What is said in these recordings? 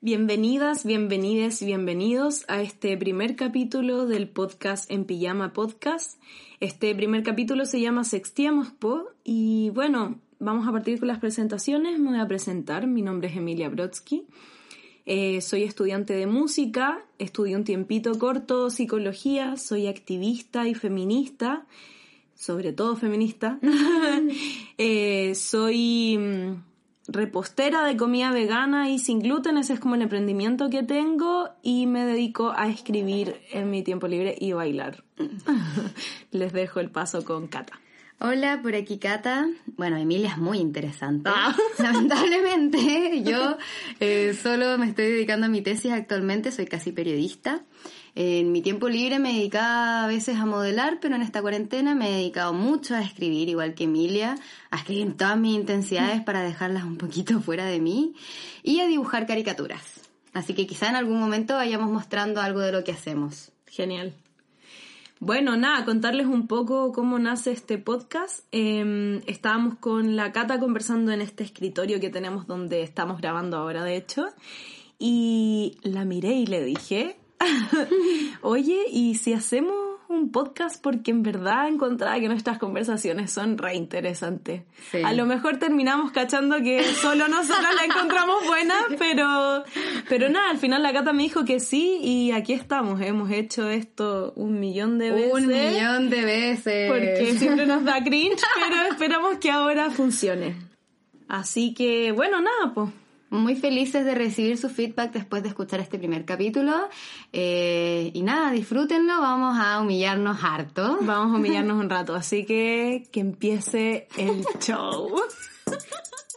Bienvenidas, bienvenides y bienvenidos a este primer capítulo del podcast En Pijama Podcast. Este primer capítulo se llama Sextiamos Po y bueno, vamos a partir con las presentaciones. Me voy a presentar, mi nombre es Emilia Brodsky. Eh, soy estudiante de música, estudié un tiempito corto psicología, soy activista y feminista, sobre todo feminista. Eh, soy mm, repostera de comida vegana y sin gluten, ese es como el emprendimiento que tengo y me dedico a escribir en mi tiempo libre y bailar. Les dejo el paso con Cata. Hola, por aquí Cata. Bueno, Emilia es muy interesante. Lamentablemente, yo eh, solo me estoy dedicando a mi tesis actualmente, soy casi periodista. En mi tiempo libre me dedicaba a veces a modelar, pero en esta cuarentena me he dedicado mucho a escribir, igual que Emilia, a escribir todas mis intensidades para dejarlas un poquito fuera de mí y a dibujar caricaturas. Así que quizá en algún momento vayamos mostrando algo de lo que hacemos. Genial. Bueno, nada, contarles un poco cómo nace este podcast. Em, estábamos con la Cata conversando en este escritorio que tenemos donde estamos grabando ahora, de hecho, y la miré y le dije, Oye, ¿y si hacemos un podcast? Porque en verdad encontraba que nuestras conversaciones son re interesantes. A lo mejor terminamos cachando que solo nosotros la encontramos buena, pero, pero nada, al final la Cata me dijo que sí y aquí estamos. Hemos hecho esto un millón de veces. Un millón de veces. Porque siempre nos da cringe, pero esperamos que ahora funcione. Así que, bueno, nada, pues muy felices de recibir su feedback después de escuchar este primer capítulo. Eh, y nada, disfrútenlo, vamos a humillarnos harto. Vamos a humillarnos un rato, así que que empiece el show.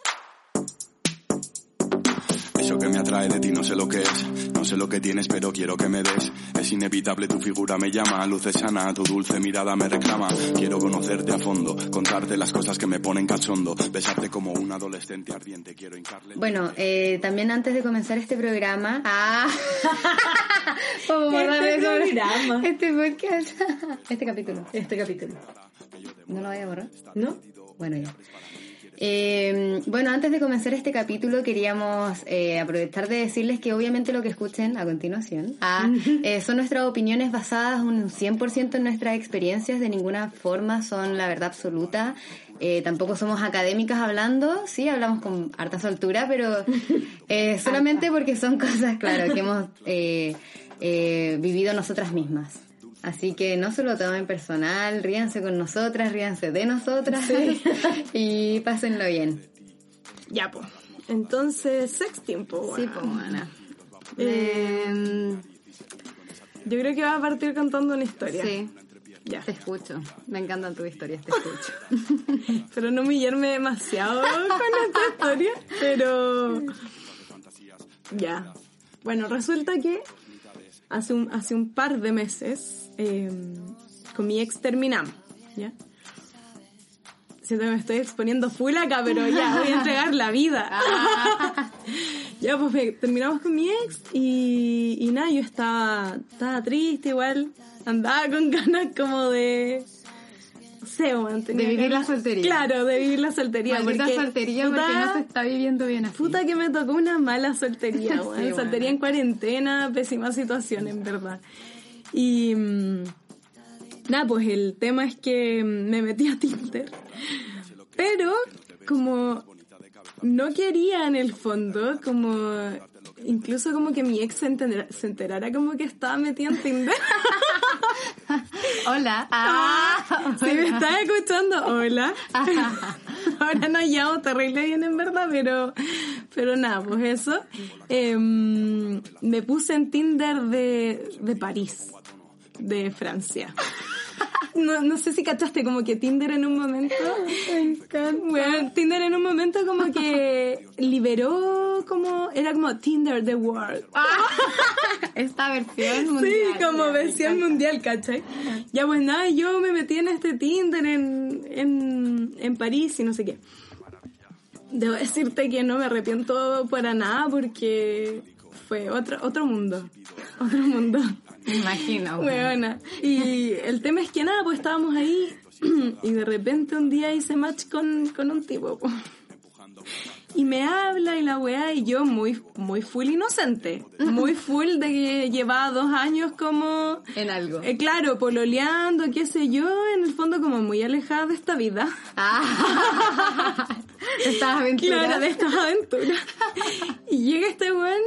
Eso que me atrae de ti no sé lo que es, no sé lo que tienes pero quiero que me des. Es inevitable, tu figura me llama, luces sana, tu dulce mirada me reclama. Quiero conocerte a fondo, contarte las cosas que me ponen cachondo, besarte como un adolescente ardiente, quiero hincarle... Bueno, eh, también antes de comenzar este programa... Ah, este programa. Este podcast. Este capítulo. Este capítulo. ¿No lo voy a borrar? ¿No? Bueno, ya. Eh, bueno, antes de comenzar este capítulo queríamos eh, aprovechar de decirles que obviamente lo que escuchen a continuación ah, eh, son nuestras opiniones basadas un 100% en nuestras experiencias, de ninguna forma son la verdad absoluta. Eh, tampoco somos académicas hablando, sí, hablamos con harta soltura, pero eh, solamente porque son cosas, claro, que hemos eh, vivido nosotras mismas. Así que no se lo tomen personal, ríanse con nosotras, ríanse de nosotras y pásenlo bien. Ya, pues. Entonces, sexting, po. Sí, pues, Ana. Eh, yo creo que va a partir contando una historia. Sí. Ya. Te escucho. Me encantan tus historias, te escucho. pero no humillarme demasiado con esta historia. Pero. Ya. Bueno, resulta que hace un, hace un par de meses Em, con mi ex terminamos, ¿ya? Siento que me estoy exponiendo full acá, pero ya voy a entregar la vida. ya, pues terminamos con mi ex y, y nada, yo estaba, estaba triste igual, andaba con ganas como de... De vivir la soltería. Claro, de vivir la soltería. Maldita porque, soltería porque no se está viviendo bien así. Puta que me tocó una mala soltería, soltería en cuarentena, pésima situación, en verdad. Y mm, nada, pues el tema es que me metí a Tinder. Pero como no quería en el fondo, como incluso como que mi ex se, enterara, como que estaba metida en Tinder. hola. Ah, si me estás escuchando, hola. Ahora no llamo terrible bien en verdad, pero, pero nada, pues eso. Em, me puse en Tinder de, de París de Francia. No, no sé si cachaste como que Tinder en un momento. Bueno, Tinder en un momento como que liberó como. Era como Tinder the World. Esta versión mundial. Sí, como ya, versión mundial, ¿cachai? Ya pues nada, yo me metí en este Tinder en, en, en París y no sé qué. Debo decirte que no me arrepiento para nada porque fue otro, otro mundo. Otro mundo. Me imagino. Weona. Y el tema es que nada, pues estábamos ahí y de repente un día hice match con, con un tipo. po. Y me habla y la weá y yo muy, muy full inocente. Muy full de que llevaba dos años como... En algo. eh, claro, pololeando, qué sé yo, en el fondo como muy alejada de esta vida. Ah. Estas aventuras. Claro, de estas aventuras. Y llega este weón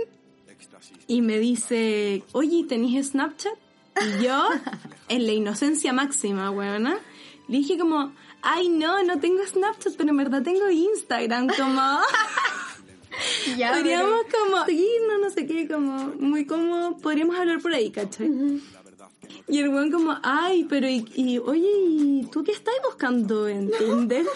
y me dice, oye, ¿tenéis Snapchat? Y yo, en la inocencia máxima, weona, le dije como, ay no, no tengo Snapchat, pero en verdad tengo Instagram, como... Ya, podríamos como seguirnos, no sé qué, como muy como podríamos hablar por ahí, ¿cachai? Y el weón como, ay, pero y, y, oye, ¿y tú qué estás buscando en Tinder?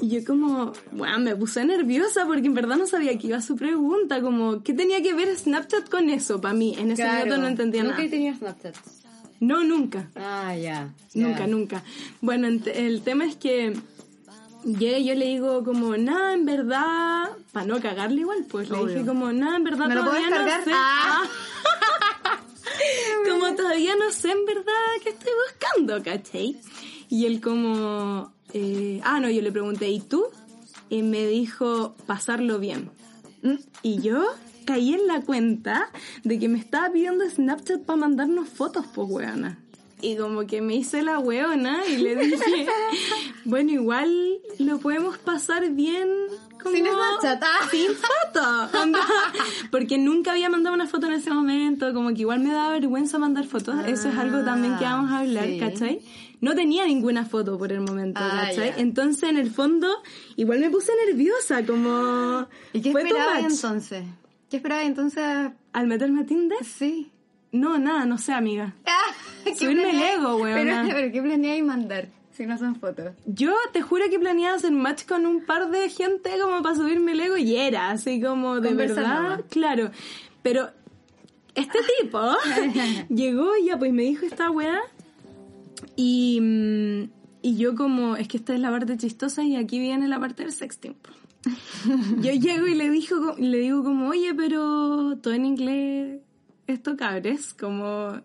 Y yo como, bueno, me puse nerviosa porque en verdad no sabía que iba su pregunta, como, ¿qué tenía que ver Snapchat con eso? Para mí, en ese Claro. momento no entendía Nunca nada. he tenido Snapchat. No, nunca. Ah, ya. Nunca, nunca. Bueno, el tema es que llega y yo le digo como, nada, en verdad, para no cagarle igual, pues le Obvio. dije como, nada, en verdad ¿Me lo todavía puedes no sé. Ah. como todavía no sé en verdad qué estoy buscando, ¿cachai? Y él como, eh, ah, no, yo le pregunté, ¿y tú? Y me dijo, pasarlo bien. Mm, Y yo caí en la cuenta de que me estaba pidiendo Snapchat para mandarnos fotos, pues, weona. Y como que me hice la weona y le dije, bueno, igual lo podemos pasar bien como... Sin Snapchat, ah. Sin foto. onda. Porque nunca había mandado una foto en ese momento, como que igual me daba vergüenza mandar fotos. Eso es algo también que vamos a hablar, sí. ¿cachai? No tenía ninguna foto por el momento, Ah. Entonces, en el fondo, igual me puse nerviosa, como... ¿Y qué much. entonces? ¿Qué esperabas entonces? Al meterme a Tinder, Sí. no, nada, no sé, amiga. ¿Qué Subirme el ego, weona. Pero, pero ¿qué planeáis mandar? Si no son fotos. Yo te juro que planeaba hacer match con un par de gente como para subirme el ego y era así como de verdad, nomás. claro. Pero este tipo llegó y ya pues me dijo esta weá y, mm, y yo como, es que esta es la parte chistosa y aquí viene la parte del sexting. Yo llego y le, dijo, le digo como, oye, pero todo en inglés, esto cabres, como,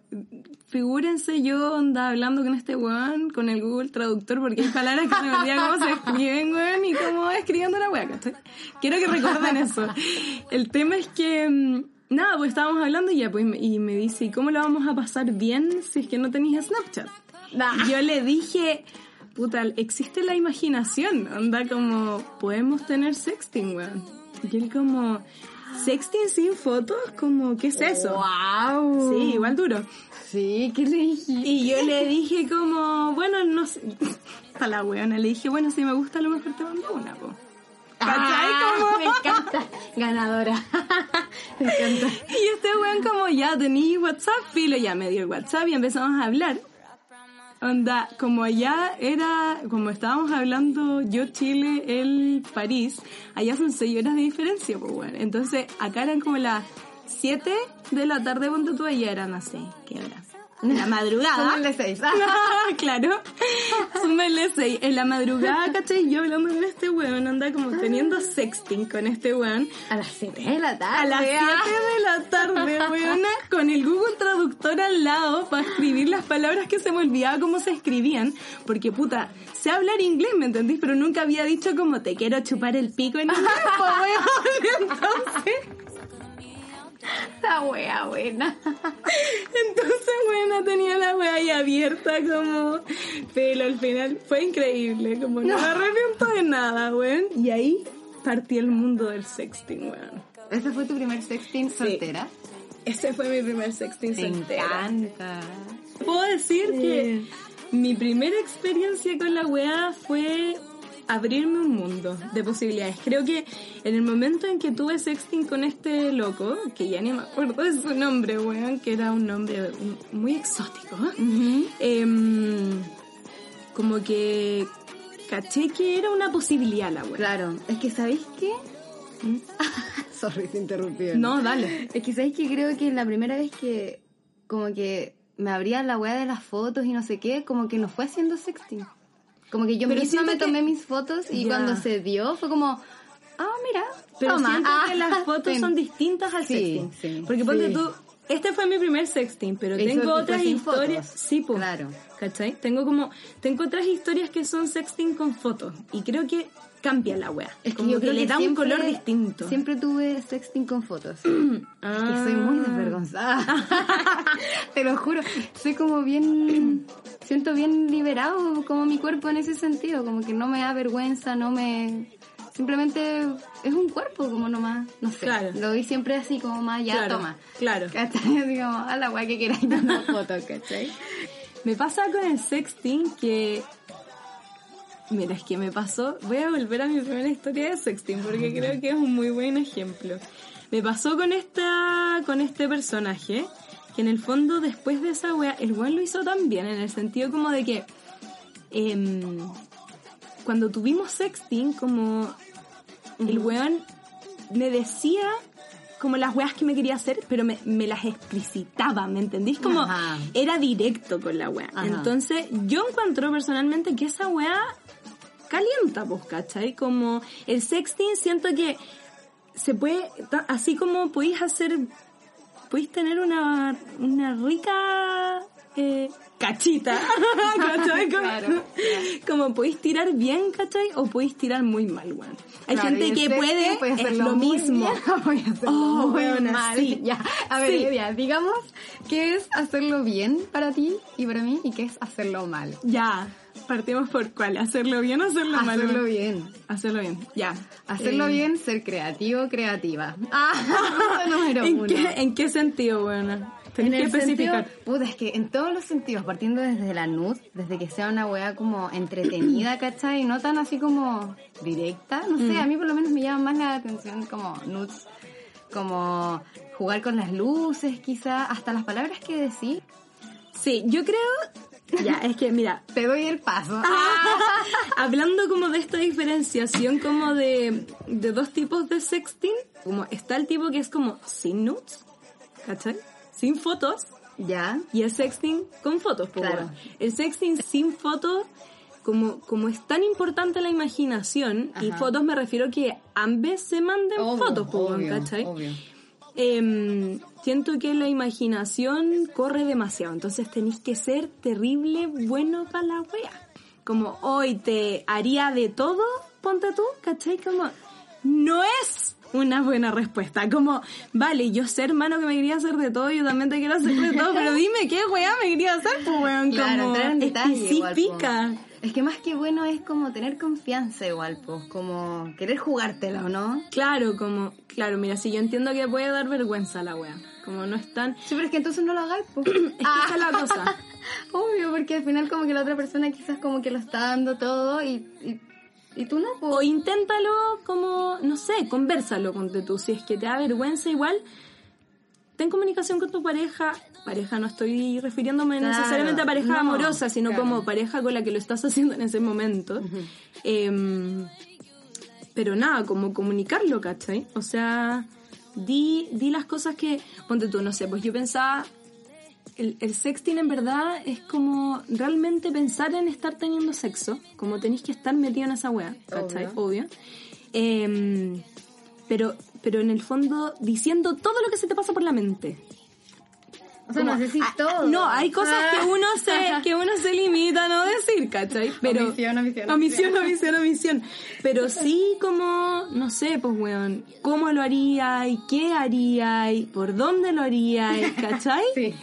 figúrense yo onda hablando con este weón, con el Google Traductor, porque hay palabras que se me olvidan cómo se escriben, weón, y cómo escribiendo la weá. Quiero que recuerden eso. El tema es que, mm, nada, pues estábamos hablando y ya, pues, y me dice, ¿y cómo lo vamos a pasar bien si es que no tenéis Snapchat? Yo le dije, puta, existe la imaginación, onda como, podemos tener sexting, weón. Y él como, sexting sin fotos, como, ¿qué es eso? ¡Wow! Sí, igual duro. Sí, ¿qué le dije? Y yo le dije como, bueno, no sé, a la weona, le dije, bueno, si me gusta a lo mejor te mando una, po. ¿Cachai? Ah, Como- Me encanta. Ganadora. me encanta. Y este weón como, ya, tení WhatsApp, filo, ya me dio el WhatsApp y empezamos a hablar. Onda, como allá era, como estábamos hablando yo Chile, él París, allá son seis horas de diferencia, pues bueno. Entonces, acá eran como las 7 de la tarde, ponte tú, allá eran así, ¿qué hora? La madrugada. Súmale seis. claro. Súmele seis. En la madrugada, ¿cachai? Yo hablando con este weón, anda como teniendo sexting con este weón. A las 7 de la tarde. A las 7 ah. de la tarde, weona, con el Google Traductor al lado para escribir las palabras que se me olvidaba cómo se escribían. Porque, puta, sé hablar inglés, ¿me entendís? Pero nunca había dicho como te quiero chupar el pico en inglés, weón. Entonces, La wea buena. entonces, weona, tenía la wea ahí abierta como... Pero al final fue increíble, como no, me arrepiento de nada, weón. Y ahí partí el mundo del sexting, weón. ¿Ese fue tu primer sexting soltera? Ese fue mi primer sexting Me soltera. encanta. Puedo decir que mi primera experiencia con la weá fue abrirme un mundo de posibilidades. Creo que en el momento en que tuve sexting con este loco, que ya ni me acuerdo de su nombre, weón, que era un nombre muy exótico, em, como que caché que era una posibilidad la weón. Claro, es que ¿sabéis qué? ¿Mm? Sorry, se interrumpió. No, dale. Es que ¿sabéis que creo que la primera vez que como que me abría la weá de las fotos y no sé qué, como que no fue haciendo sexting. Como que yo Pero misma siento me que- tomé mis fotos y cuando se dio fue como, ah, mira, Pero toma. siento que Ah, las fotos ten. son distintas al Sí, sexting. sí, Porque ponte sí. tú, este fue mi primer sexting, pero Eso tengo otras historias. fotos. Sí, pues. Claro. ¿Cachai? Tengo como, tengo otras historias que son sexting con fotos. Y creo que cambia la wea. Es que como yo creo le que da un siempre- color distinto. Siempre tuve sexting con fotos. Ah. Es que soy muy desvergonzada. Te lo juro. Soy como bien. Siento bien liberado como mi cuerpo en ese sentido. Como que no me da vergüenza, no me. Simplemente es un cuerpo como nomás. No sé. Claro. Lo vi siempre así como más, ya Claro, toma. claro. ¿Cachai? Así como, a la que quieras y una foto, ¿cachai? Me pasa con el sexting que... Mira, es que me pasó... Voy a volver a mi primera historia de sexting porque creo que es un muy buen ejemplo. Me pasó con esta con este personaje que en el fondo después de esa wea, el weón lo hizo tan bien en el sentido como de que em, cuando tuvimos sexting como el weón me decía como las weas que me quería hacer, pero me, me las explicitaba, ¿me entendís? Como Ajá. era directo con la wea. Ajá. Entonces, yo encuentro personalmente que esa wea calienta, pues, ¿cachai? Como el sexting siento que se puede, así como podéis hacer, podéis tener una, una rica eh, cachita, ¿cachai? Como, Claro, como podéis tirar bien, ¿cachai? O podéis tirar muy mal, weón. Hay Claro, gente que puede, puede es lo muy mismo. bien, Oh, muy weona, mal. sí. Ya, a ver, Sí. Digamos qué es hacerlo bien para ti y para mí y qué es hacerlo mal. Ya, partimos por cuál, hacerlo bien o hacerlo mal. Hacerlo bien. Hacerlo bien, ya. Hacerlo Eh, bien, ser creativo, creativa. Ah, número ¿En uno. qué, ¿En qué sentido, weona? Tenés En que el sentido, especificar. puta, es que en todos los sentidos, partiendo desde la nud, desde que sea una weá como entretenida, ¿cachai? No tan así como directa, no Mm. sé, a mí por lo menos me llama más la atención como nudes, como jugar con las luces, quizá, hasta las palabras que decís. Sí, yo creo... Ya, es que mira, Te doy el paso. Ah. hablando como de esta diferenciación como de, de dos tipos de sexting, como está el tipo que es como sin nudes, ¿cachai? Sin fotos, Ya. y el sexting con fotos, pues, Claro. El sexting sin fotos, como, como es tan importante la imaginación, y Ajá. fotos me refiero que ambas se manden fotos, pues, weón, obvio, ¿cachai? obvio. Em, siento que la imaginación corre demasiado, entonces tenéis que ser terrible bueno para la wea. Como hoy te haría de todo, ponte tú, ¿cachai? Como no es una buena respuesta. Como, vale, yo sé hermano que me quería hacer de todo, yo también te quiero hacer de todo, pero dime qué wea me quería hacer, pues weón, Claro, como entrar en detalle igual, po. especifica. Es que más que bueno es como tener confianza igual, pues, como querer jugártela, ¿o no? Claro, como, claro, mira, si yo entiendo que puede dar vergüenza la wea. Como no es tan... Sí, pero es que entonces no lo hagáis, pues. Es que esa es la cosa. Obvio, porque al final como que la otra persona quizás como que lo está dando todo y, y, y tú no. O inténtalo como, no sé, conversalo con tú. Si es que te da vergüenza igual, ten comunicación con tu pareja. Pareja, no estoy refiriéndome Claro, necesariamente a pareja no, amorosa, sino claro. como pareja con la que lo estás haciendo en ese momento. Em, pero nada, como comunicarlo, ¿cachai? O sea, di, di las cosas que, ponte tú, no sé, pues yo pensaba, el, el sexting en verdad es como realmente pensar en estar teniendo sexo, como tenéis que estar metido en esa wea, ¿cachai? Obvio. Em, pero, pero en el fondo diciendo todo lo que se te pasa por la mente. o sea, Como- no sé si ah, todo. No, hay cosas Ah. que uno se, que uno se limita a no decir, ¿cachai? Pero, Omisión, omisión, omisión, omisión, omisión. Pero sí como, no sé, pues weón, cómo lo haría y qué haría y por dónde lo haría, ¿cachai? Sí,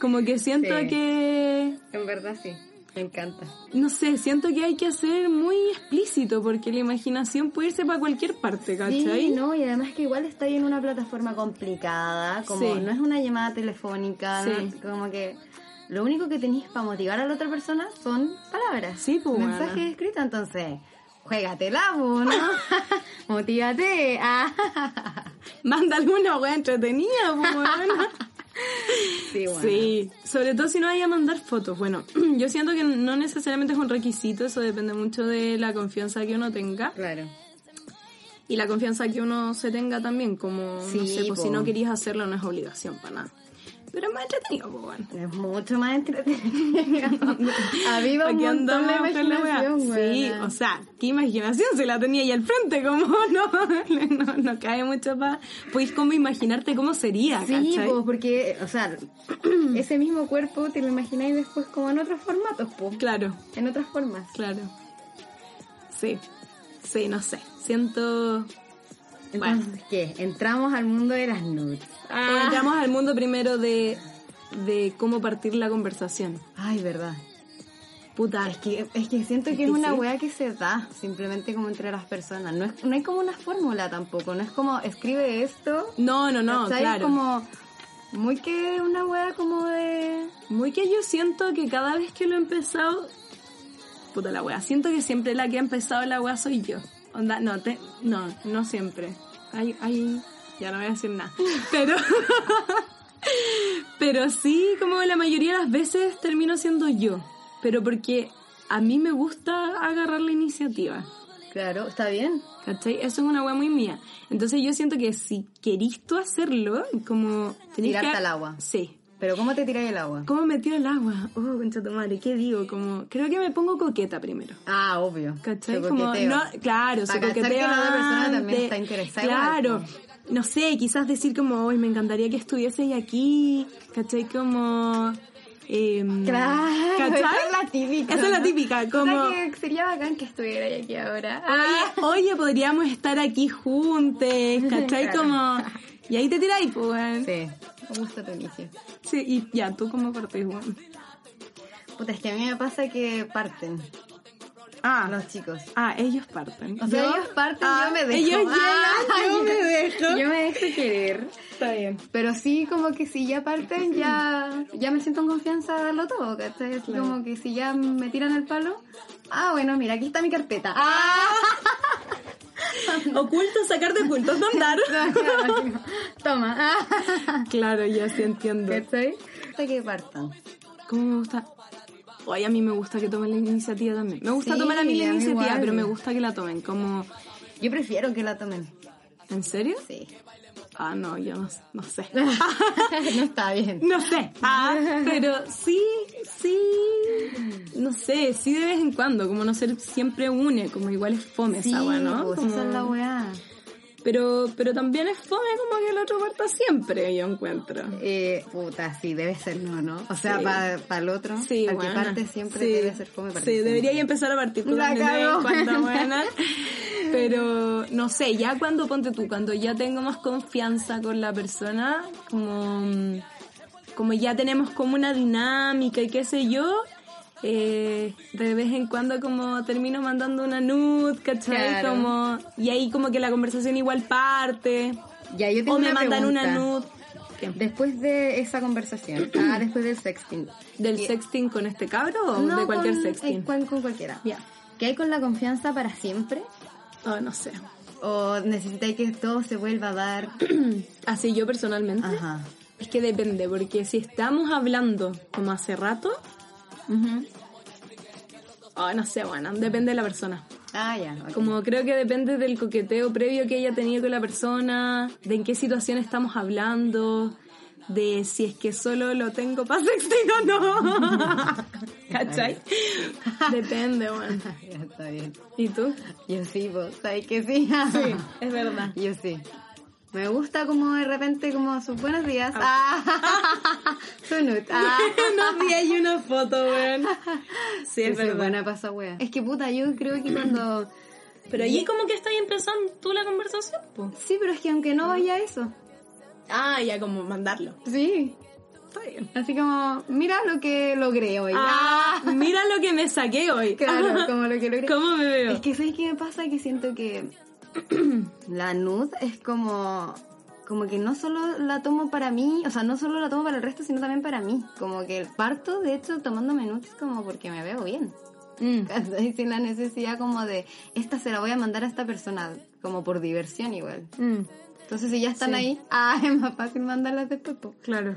Como que siento Sí. que, en verdad sí. Me encanta. no sé, siento que hay que ser muy explícito porque la imaginación puede irse para cualquier parte, ¿cachai? Sí, no, y además que igual está en una plataforma complicada, como Sí. no es una llamada telefónica, Sí. ¿no? como que lo único que tenéis para motivar a la otra persona son palabras. Sí, pues, mensajes buena. escritos, entonces juégatela, ¿no? Motívate. Ah. Manda alguna wea entretenida, pues. Sí, bueno. Sí, sobre todo si no vaya a mandar fotos. Bueno, yo siento que no necesariamente es un requisito, eso depende mucho de la confianza que uno tenga Claro. y la confianza que uno se tenga también, como, no sé, pues si no querías hacerlo no es obligación para nada. Pero es más entretenido, pues bueno. Es mucho más entretenido. Aviva un montón la imaginación, Sí, weona. o sea, qué imaginación se la tenía ahí al frente, como no, no, no cae mucho para... Podéis como imaginarte cómo sería, Sí, porque, o sea, ese mismo cuerpo te lo imagináis después como en otros formatos, po. Claro, En otras formas. claro. Sí, sí, no sé. Siento... Bueno. Entonces, ¿qué? Entramos al mundo de las nudes. O entramos al mundo primero de, de cómo partir la conversación. Ay, verdad. Puta, Es que, es que siento que Es es una sí. weá que se da simplemente como entre las personas. No, es, no hay como una fórmula tampoco. No es como escribe esto. No, no, no, ¿cachai? claro. como muy que una weá como de. Muy que yo siento que cada vez que lo he empezado... Puta la wea. Siento que siempre la que ha empezado la wea soy yo. Onda, no, te, no, no siempre. Hay, hay, ya no voy a decir nada. Pero, pero sí, como la mayoría de las veces termino siendo yo. Pero porque a mí me gusta agarrar la iniciativa. Claro, está bien. ¿Cachai? Eso es una weá muy mía. Entonces yo siento que si querís tú hacerlo, como... Tirarte que- al agua. Sí. Pero ¿cómo te tiráis el agua? ¿Cómo me tiro el agua? Oh, concha tu madre, ¿qué digo? Como, creo que me pongo coqueta primero. Ah, obvio. ¿Cachai? Como, no, claro, se coquetea que la otra persona también está interesada Claro. igual, no sé, quizás decir como, hoy me encantaría que estuvieses aquí, ¿cachai? Como... em, Claro, ¿cachai? esa es la típica. Esa es la ¿no? típica, como... que sería bacán que estuviera aquí ahora. Oye, oye, podríamos estar aquí juntos, ¿cachai? Claro. Como... Y ahí te tiráis, pues, weón. Sí, me gusta tu inicio. Sí, y ya, ¿tú cómo partís, weón? Puta, es que a mí me pasa que parten Ah, los chicos. ah, ellos parten. O sea, Yo- ellos parten, ah, yo me dejo. Ellos llegan, Ah, yo me dejo. Yo me dejo querer. Está bien. Pero sí, como que si ya parten, ya, ya me siento en confianza de darlo todo, ¿cachai? Así Claro. como que si ya me tiran el palo, ah, bueno, mira, aquí está mi carpeta. Ah, Oculto, sacar de ocultos, no andar. Toma. Claro, ya sí entiendo. ¿Cachai? Hasta que partan. ¿Cómo me gusta? Oye, a mí me gusta que tomen la iniciativa también. Me gusta Sí, tomar a mí la iniciativa, igual. pero me gusta que la tomen. Como, Yo prefiero que la tomen. ¿en serio? Sí. Ah, no, yo no, no sé. no está bien. No sé. Ah, pero sí, sí. No sé, sí de vez en cuando, como no ser siempre une, como igual es fome Sí, esa weá, ¿no? pues Como- esa es la weá. Pero, pero también es fome como que el otro parta siempre, yo encuentro. Eh, puta, sí, debe ser no, ¿no? O sea, Sí. para el otro, Sí, para el que parte siempre Sí. debe ser fome. Sí, debería empezar a partir La cuando, buena. Pero, no sé, ya cuando, ponte tú, cuando ya tengo más confianza con la persona, como, como ya tenemos como una dinámica y qué sé yo, eh, de vez en cuando como termino mandando una nude, ¿cachai? Claro. Como, y ahí como que la conversación igual parte, Ya, yo tengo o me una mandan una nude. ¿Qué? Después de esa conversación, ah, después del sexting. ¿Del ¿Qué- sexting con este cabro o No, de cualquier con, sexting? eh, con, cualquiera. Ya. ¿Qué hay con la confianza para siempre? Oh, no sé. ¿O necesitáis que todo se vuelva a dar? Así yo personalmente. Ajá. Es que depende, porque si estamos hablando como hace rato, Ujú. oh, no sé, bueno, depende de la persona. Ah, ya. Como creo que depende del coqueteo previo que haya tenido con la persona, de en qué situación estamos hablando, de si es que solo lo tengo para sexting o no. ¿Cachai? Depende, bueno. Ya está bien. ¿Y tú? Yo sí, vos, ¿sabes que sí? Sí, es verdad. Yo sí. Me gusta como de repente como sus buenos días. Ah. Su nut. Ah. no vi ahí una foto, weón. Sí, es verdad. buena wea. Es que puta, yo creo que cuando... Pero allí como que estás empezando tú la conversación, pues. Sí, pero es que aunque no vaya eso. Ah, ya como mandarlo. Sí. Está bien. Así como, mira lo que logré hoy. Ah, mira lo que me saqué hoy. Claro, como lo que logré. ¿Cómo me veo? Es que ¿sabes qué me pasa? Que siento que la nude es como como que no solo la tomo para mí, o sea, no solo la tomo para el resto, sino también para mí. Como que parto, de hecho, tomándome nudes como porque me veo bien. Mm. Sin la necesidad como de, esta se la voy a mandar a esta persona, como por diversión igual. Mm, Entonces si ya están Sí. ahí, ah, es más fácil mandarlas después. po. claro.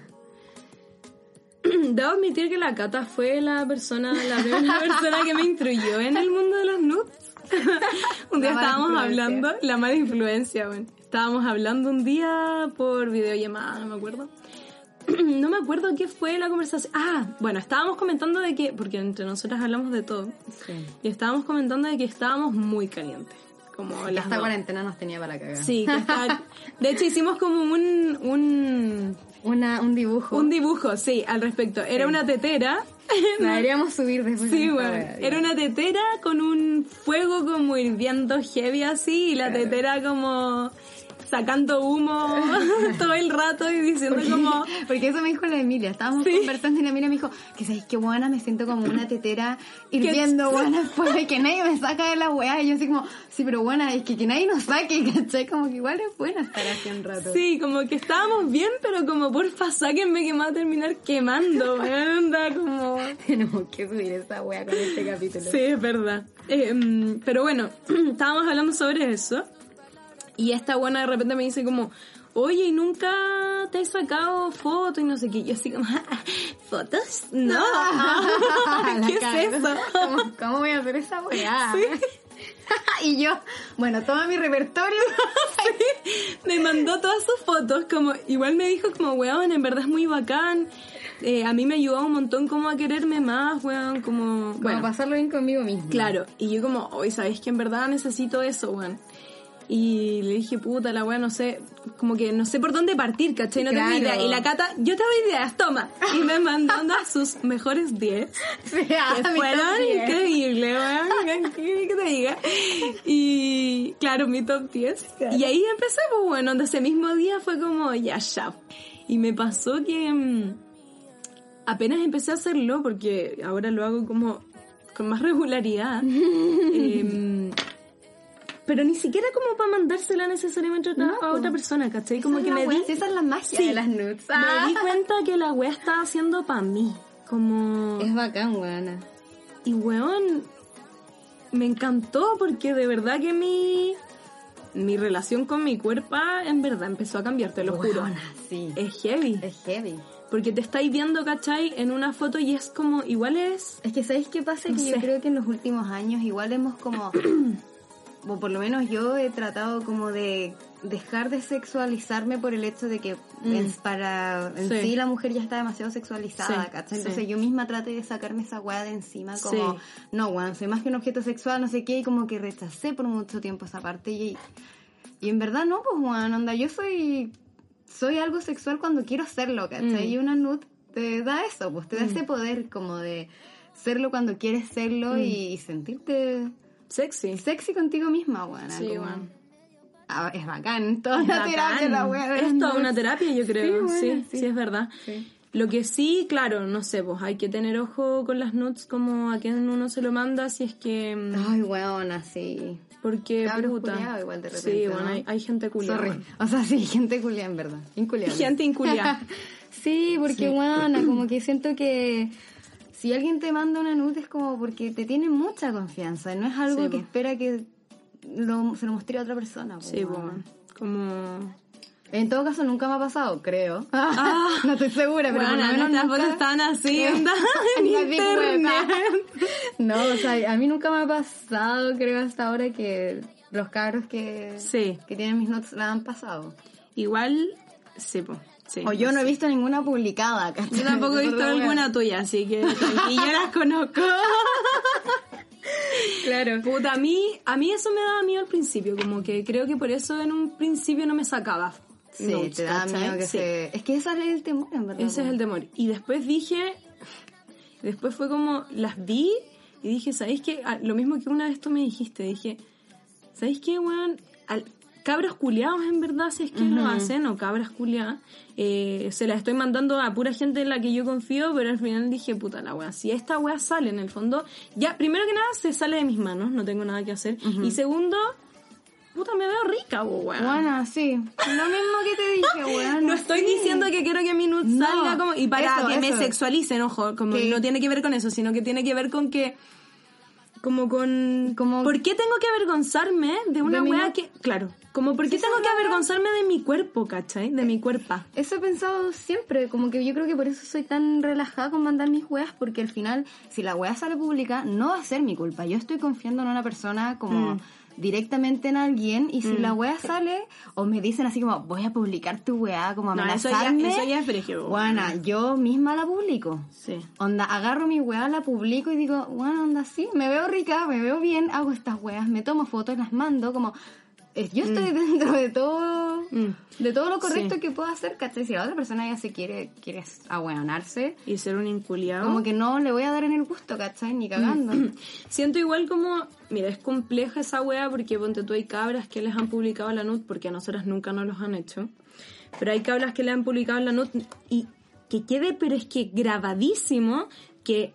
Debo admitir que la Cata fue la persona, la primera persona que me instruyó en el mundo de los nudes. un día estábamos influencia. hablando, la mala influencia, bueno. Estábamos hablando un día por videollamada, no me acuerdo. no me acuerdo qué fue la conversación. Ah, bueno, estábamos comentando de que, porque entre nosotras hablamos de todo, y estábamos comentando de que estábamos muy calientes. Como las Esta dos. cuarentena nos tenía para cagar. Sí, que está- de hecho hicimos como un, un, Una, un dibujo. un dibujo, sí, al respecto. Era una tetera. La deberíamos subir después. Sí, bueno. Era una tetera con un fuego como hirviendo heavy así y la tetera como sacando humo todo el rato y diciendo Porque, como... porque eso me dijo la Emilia. Estábamos Sí. conversando y la Emilia me dijo que sabéis qué buena, me siento como una tetera hirviendo buena y que nadie me saca de la weá. Y yo así como, sí, pero buena, es que, que nadie nos saque, ¿cachai? Como que igual es buena estar así un rato. Sí, como que estábamos bien, pero como porfa, sáquenme que me va a terminar quemando. Anda como... Tenemos que subir esa weá con este capítulo. Sí, es verdad. Eh, mm, pero bueno, estábamos hablando sobre eso. Y esta buena de repente me dice como, oye, ¿y nunca te has sacado fotos y no sé qué? Yo así como, ¿fotos? No. ¿Qué es eso? ¿Cómo, cómo voy a hacer esa weá? y yo, bueno, toma mi repertorio. me mandó todas sus fotos, como, igual me dijo como, weón, en verdad es muy bacán. Eh, a mí me ayudó un montón como a quererme más, weón, como... Bueno, Bueno, pasarlo bien conmigo mismo. Claro, y yo como, hoy sabéis que en verdad necesito eso, weón. Y le dije, puta, la weá, no sé, como que no sé por dónde partir, ¿cachai? No tengo Claro. idea. Y la cata, yo te doy ideas, toma. Y me mandó a sus mejores 10. Sí, Que fueron increíbles, weón. ¿Qué que te diga? Y claro, mi top 10. Y ahí empecé, pues bueno, donde ese mismo día fue como, ya, ya. Y me pasó que mm, apenas empecé a hacerlo, porque ahora lo hago como con más regularidad. em, pero ni siquiera como para mandársela necesariamente a otra, No, a otra po. persona, ¿cachai? Como que me di, esa es la magia Sí. de las nudes. me di cuenta que la wea estaba haciendo para mí. Como... Es bacán, weona. Y weón, me encantó porque de verdad que mi, mi relación con mi cuerpo en verdad empezó a cambiar, te lo juro. Sí. Es heavy. Es heavy. Porque te estáis viendo, ¿cachai? En una foto y es como, igual es... Es que ¿sabéis qué pasa? No que sé. yo creo que en los últimos años igual hemos como... o por lo menos yo he tratado como de dejar de sexualizarme por el hecho de que en- para en sí. Mm. Sí. la mujer ya está demasiado sexualizada, Sí, ¿cachai? sí. Entonces yo misma traté de sacarme esa weá de encima como, no, weón, soy más que un objeto sexual, no sé qué, y como que rechacé por mucho tiempo esa parte y, y en verdad no, pues weón, onda, yo soy soy algo sexual cuando quiero serlo, ¿cachai? Mm. Y una nude te da eso, pues te da ese poder como de serlo cuando quieres serlo Mm. y sentirte Sexy. sexy contigo misma, weón. Sí, como- weón. Ah, es bacán, toda Es una bacán. terapia la Es toda una terapia, yo creo. Sí, Sí, bueno, sí, sí. es verdad. Sí. Lo que sí, claro, no sé, pues hay que tener ojo con las nudes como a quien uno se lo manda, si es que... mm, Ay, weón, así. Porque, puta. igual de repente, Sí, ¿no? bueno, hay, hay gente culiada. Sorry. bueno. O sea, sí, gente culia en verdad. Inculiable. Gente inculiada. sí, porque, weona, como que siento que si alguien te manda una nude es como porque te tiene mucha confianza. No es algo Sí, que po. espera que lo- se lo muestre a otra persona. po, Sí, bueno, como... En todo caso, nunca me ha pasado, creo. no estoy segura, pero por lo Bueno, menos nunca... fotos están así, en internet. No, o sea, a mí nunca me ha pasado, creo, hasta ahora que los cabros que, Sí. que tienen mis notes la han pasado. Igual, sí, po, sí. O yo no he visto ninguna publicada, ¿cachai? Yo tampoco he visto alguna tuya, así que yo las conozco. Claro. Puta, a mí, a mí eso me daba miedo al principio, como que creo que por eso en un principio no me sacaba. Sí, notes, te da miedo que Sí. se... Es que ese es el temor, en verdad. Ese es el temor. Y después dije, después fue como, las vi y dije, ¿sabéis qué? Ah, Lo mismo que una vez tú me dijiste, dije, ¿sabéis qué, weón? Al, cabras culiados en verdad, si es que lo hacen, o cabras culiadas, eh, se las estoy mandando a pura gente en la que yo confío, pero al final dije, puta la weá, si esta weá sale en el fondo, ya, primero que nada, se sale de mis manos, no tengo nada que hacer. Y segundo, puta, me veo rica, weón. Bueno, sí. Lo mismo que te dije, weón. No estoy diciendo que quiero que mi nude No, salga como, y para eso, que me sexualicen, ojo, como no tiene que ver con eso, sino que tiene que ver con que Como con... Como- ¿Por qué tengo que avergonzarme de una De mi weá no- que... Claro, como ¿por qué Sí, tengo que avergonzarme de mi cuerpo, cachai? De mi cuerpo. Eso he pensado siempre, como que yo creo que por eso soy tan relajada con mandar mis weas, porque al final, si la wea sale pública, no va a ser mi culpa. Yo estoy confiando en una persona como Mm. Directamente en alguien, y si la wea sale, o me dicen así como, voy a publicar tu wea, como No, eso ya- amenazarme. eso ya es brígido. Buena, yo misma la publico. Sí. Onda, agarro mi weá, la publico y digo, bueno, onda, sí, me veo rica, me veo bien, hago estas weas, me tomo fotos, las mando, como, yo estoy dentro de todo, Mm. de todo lo correcto Sí. que puedo hacer, ¿cachai? Si la otra persona ya se quiere, quiere ahueonarse, Y ser un inculiado. como que no le voy a dar en el gusto, ¿cachai? Ni cagando. Siento igual como, mira, es compleja esa wea porque ponte tú hay cabras que les han publicado la NUT porque a nosotras nunca nos los han hecho. Pero hay cabras que le han publicado la NUT y que quede, pero es que grabadísimo que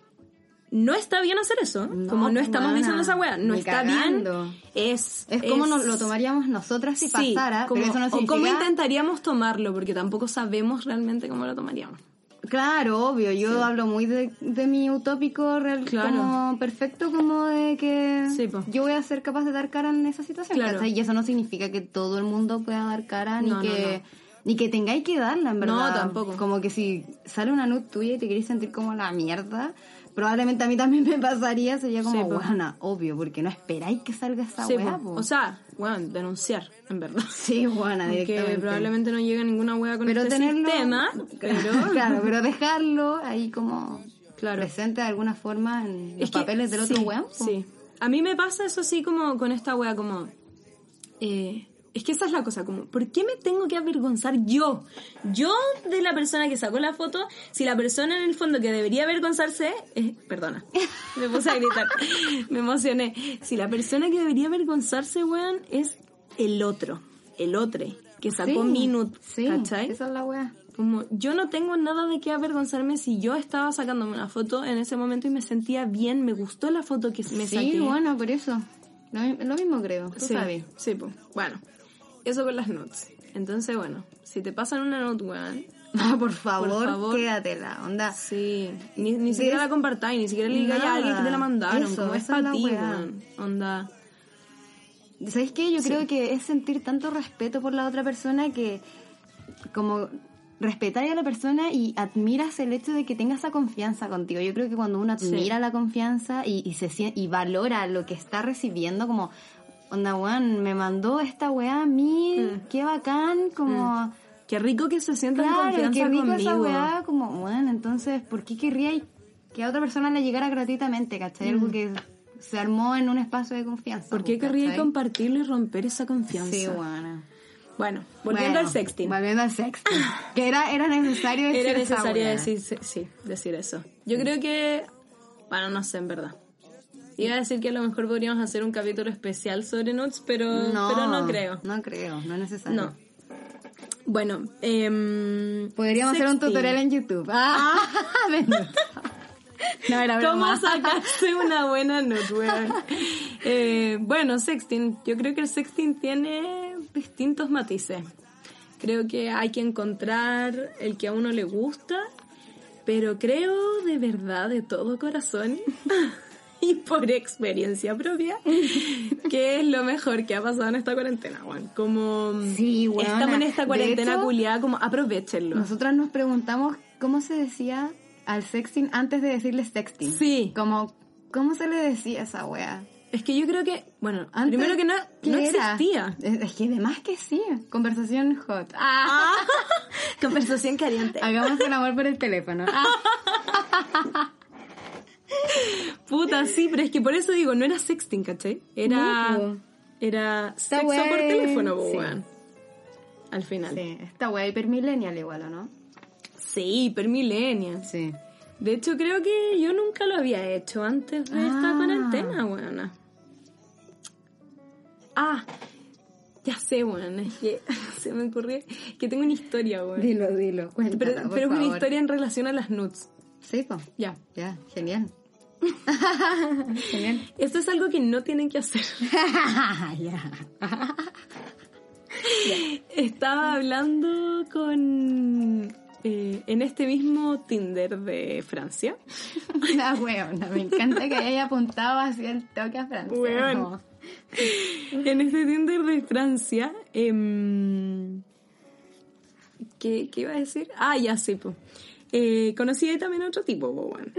no está bien hacer eso. No, como no estamos diciendo esa wea, no está cagando. bien. Es, Es como nos lo tomaríamos nosotras si Sí, pasara, como- pero eso no o cómo intentaríamos tomarlo, porque tampoco sabemos realmente cómo lo tomaríamos. Claro, obvio, yo hablo muy de, de mi utópico real, Claro. como perfecto, como de que Sí, yo voy a ser capaz de dar cara en esa situación. Claro. Y eso no significa que todo el mundo pueda dar cara, ni No, no, que no. ni que tengáis que darla, en No, verdad. tampoco. Como que si sale una nud tuya y te querés sentir como la mierda, probablemente a mí también me pasaría, sería como, Sí, obvio, porque no esperáis que salga esa Sí, weá, po. o sea, bueno, denunciar, en verdad. Sí, Que directamente. probablemente no llega ninguna wea con pero este tenerlo, sistema, pero... claro, pero dejarlo ahí como Claro. presente de alguna forma en los Es que- papeles del otro sí, weón. po. Sí. A mí me pasa eso así como con esta wea, como... eh, es que esa es la cosa, como, ¿por qué me tengo que avergonzar yo? Yo de la persona que sacó la foto, si la persona en el fondo que debería avergonzarse, perdona, me puse a gritar, me emocioné. Si la persona que debería avergonzarse, weón, es el otro, el otro, que sacó Sí, Minut, Sí, ¿cachai? esa es la weá. Como yo no tengo nada de qué avergonzarme si yo estaba sacándome una foto en ese momento y me sentía bien, me gustó la foto que me Sí, saqué. bueno, por eso. Lo, lo mismo creo, tú sí, sabes. sí, pues. Bueno, eso con las notes. Entonces, bueno, si te pasan una note, weón, Ah, por favor, Por favor. quédatela, onda. sí, ni, ni siquiera la compartáis, ni siquiera le digáis a alguien que te la mandaron, Eso, como es para ti, weón. Onda, ¿Sabes qué? Yo creo que es sentir tanto respeto por la otra persona que como respetar a la persona y admiras el hecho de que tenga esa confianza contigo. Yo creo que cuando uno Sí. admira la confianza y, y se y valora lo que está recibiendo, como, onda, weón, me mandó esta weá a mí, Mm. qué bacán, como... qué rico que se sienta en Claro, confianza qué rico conmigo. esa weá, como, bueno, entonces, ¿por qué querría que a otra persona le llegara gratuitamente, cachai? Algo que se armó en un espacio de confianza. Mm. ¿Por qué pues, querría ¿cachai? compartirlo y romper esa confianza? Sí, bueno. Bueno, volviendo Bueno, al sexting. Volviendo al sexting. que era, era necesario decir Era esa necesario decir, sí, sí, decir eso. Yo creo que, bueno, no sé, en verdad. Iba a decir que a lo mejor podríamos hacer un capítulo especial sobre nudes, pero no, pero no creo. No creo, no es necesario. No. Bueno, em, Podríamos hacer un tutorial en YouTube. Ah, nudes. no, era ¿Cómo sacarse una buena nude, weón? Eh, bueno, sexting. Yo creo que el sexting tiene distintos matices. Creo que hay que encontrar el que a uno le gusta, pero creo de verdad, de todo corazón y por experiencia propia, que es lo mejor que ha pasado en esta cuarentena, weón. Como Sí, estamos en esta cuarentena hecho, culiada, como aprovechenlo. Nosotras nos preguntamos cómo se decía al sexting antes de decirle sexting. Sí. Como, ¿cómo se le decía a esa wea? Es que yo creo que, bueno, Antes, primero que no, ¿qué no existía. Es, es que además que sí. Conversación hot. Ah, conversación caliente. Hagamos el amor por el teléfono. Ah, Puta, sí, pero es que por eso digo, no era sexting, ¿cachai? Era, No, era Esta sexo por teléfono, sí. weón. Al final. sí, esta wea hipermillennial igual, ¿o no? Sí, hipermillennial. Sí. De hecho, creo que yo nunca lo había hecho antes de esta Ah. cuarentena, weona. Ah, ya sé, weón. Es que se me ocurrió que tengo una historia, weón. Dilo, dilo, cuéntala, Pero, por pero es una favor. historia en relación a las nudes. Sí, po. Ya. Ya, genial. Genial. Esto es algo que no tienen que hacer. ya. Estaba hablando con, eh, en este mismo Tinder de Francia. La weona, me encanta que haya apuntado hacia el toque a Francia. No. en este Tinder de Francia, em, ¿qué, ¿qué iba a decir? Ah, ya sí, pues. Eh, conocí también a otro tipo, po, weón.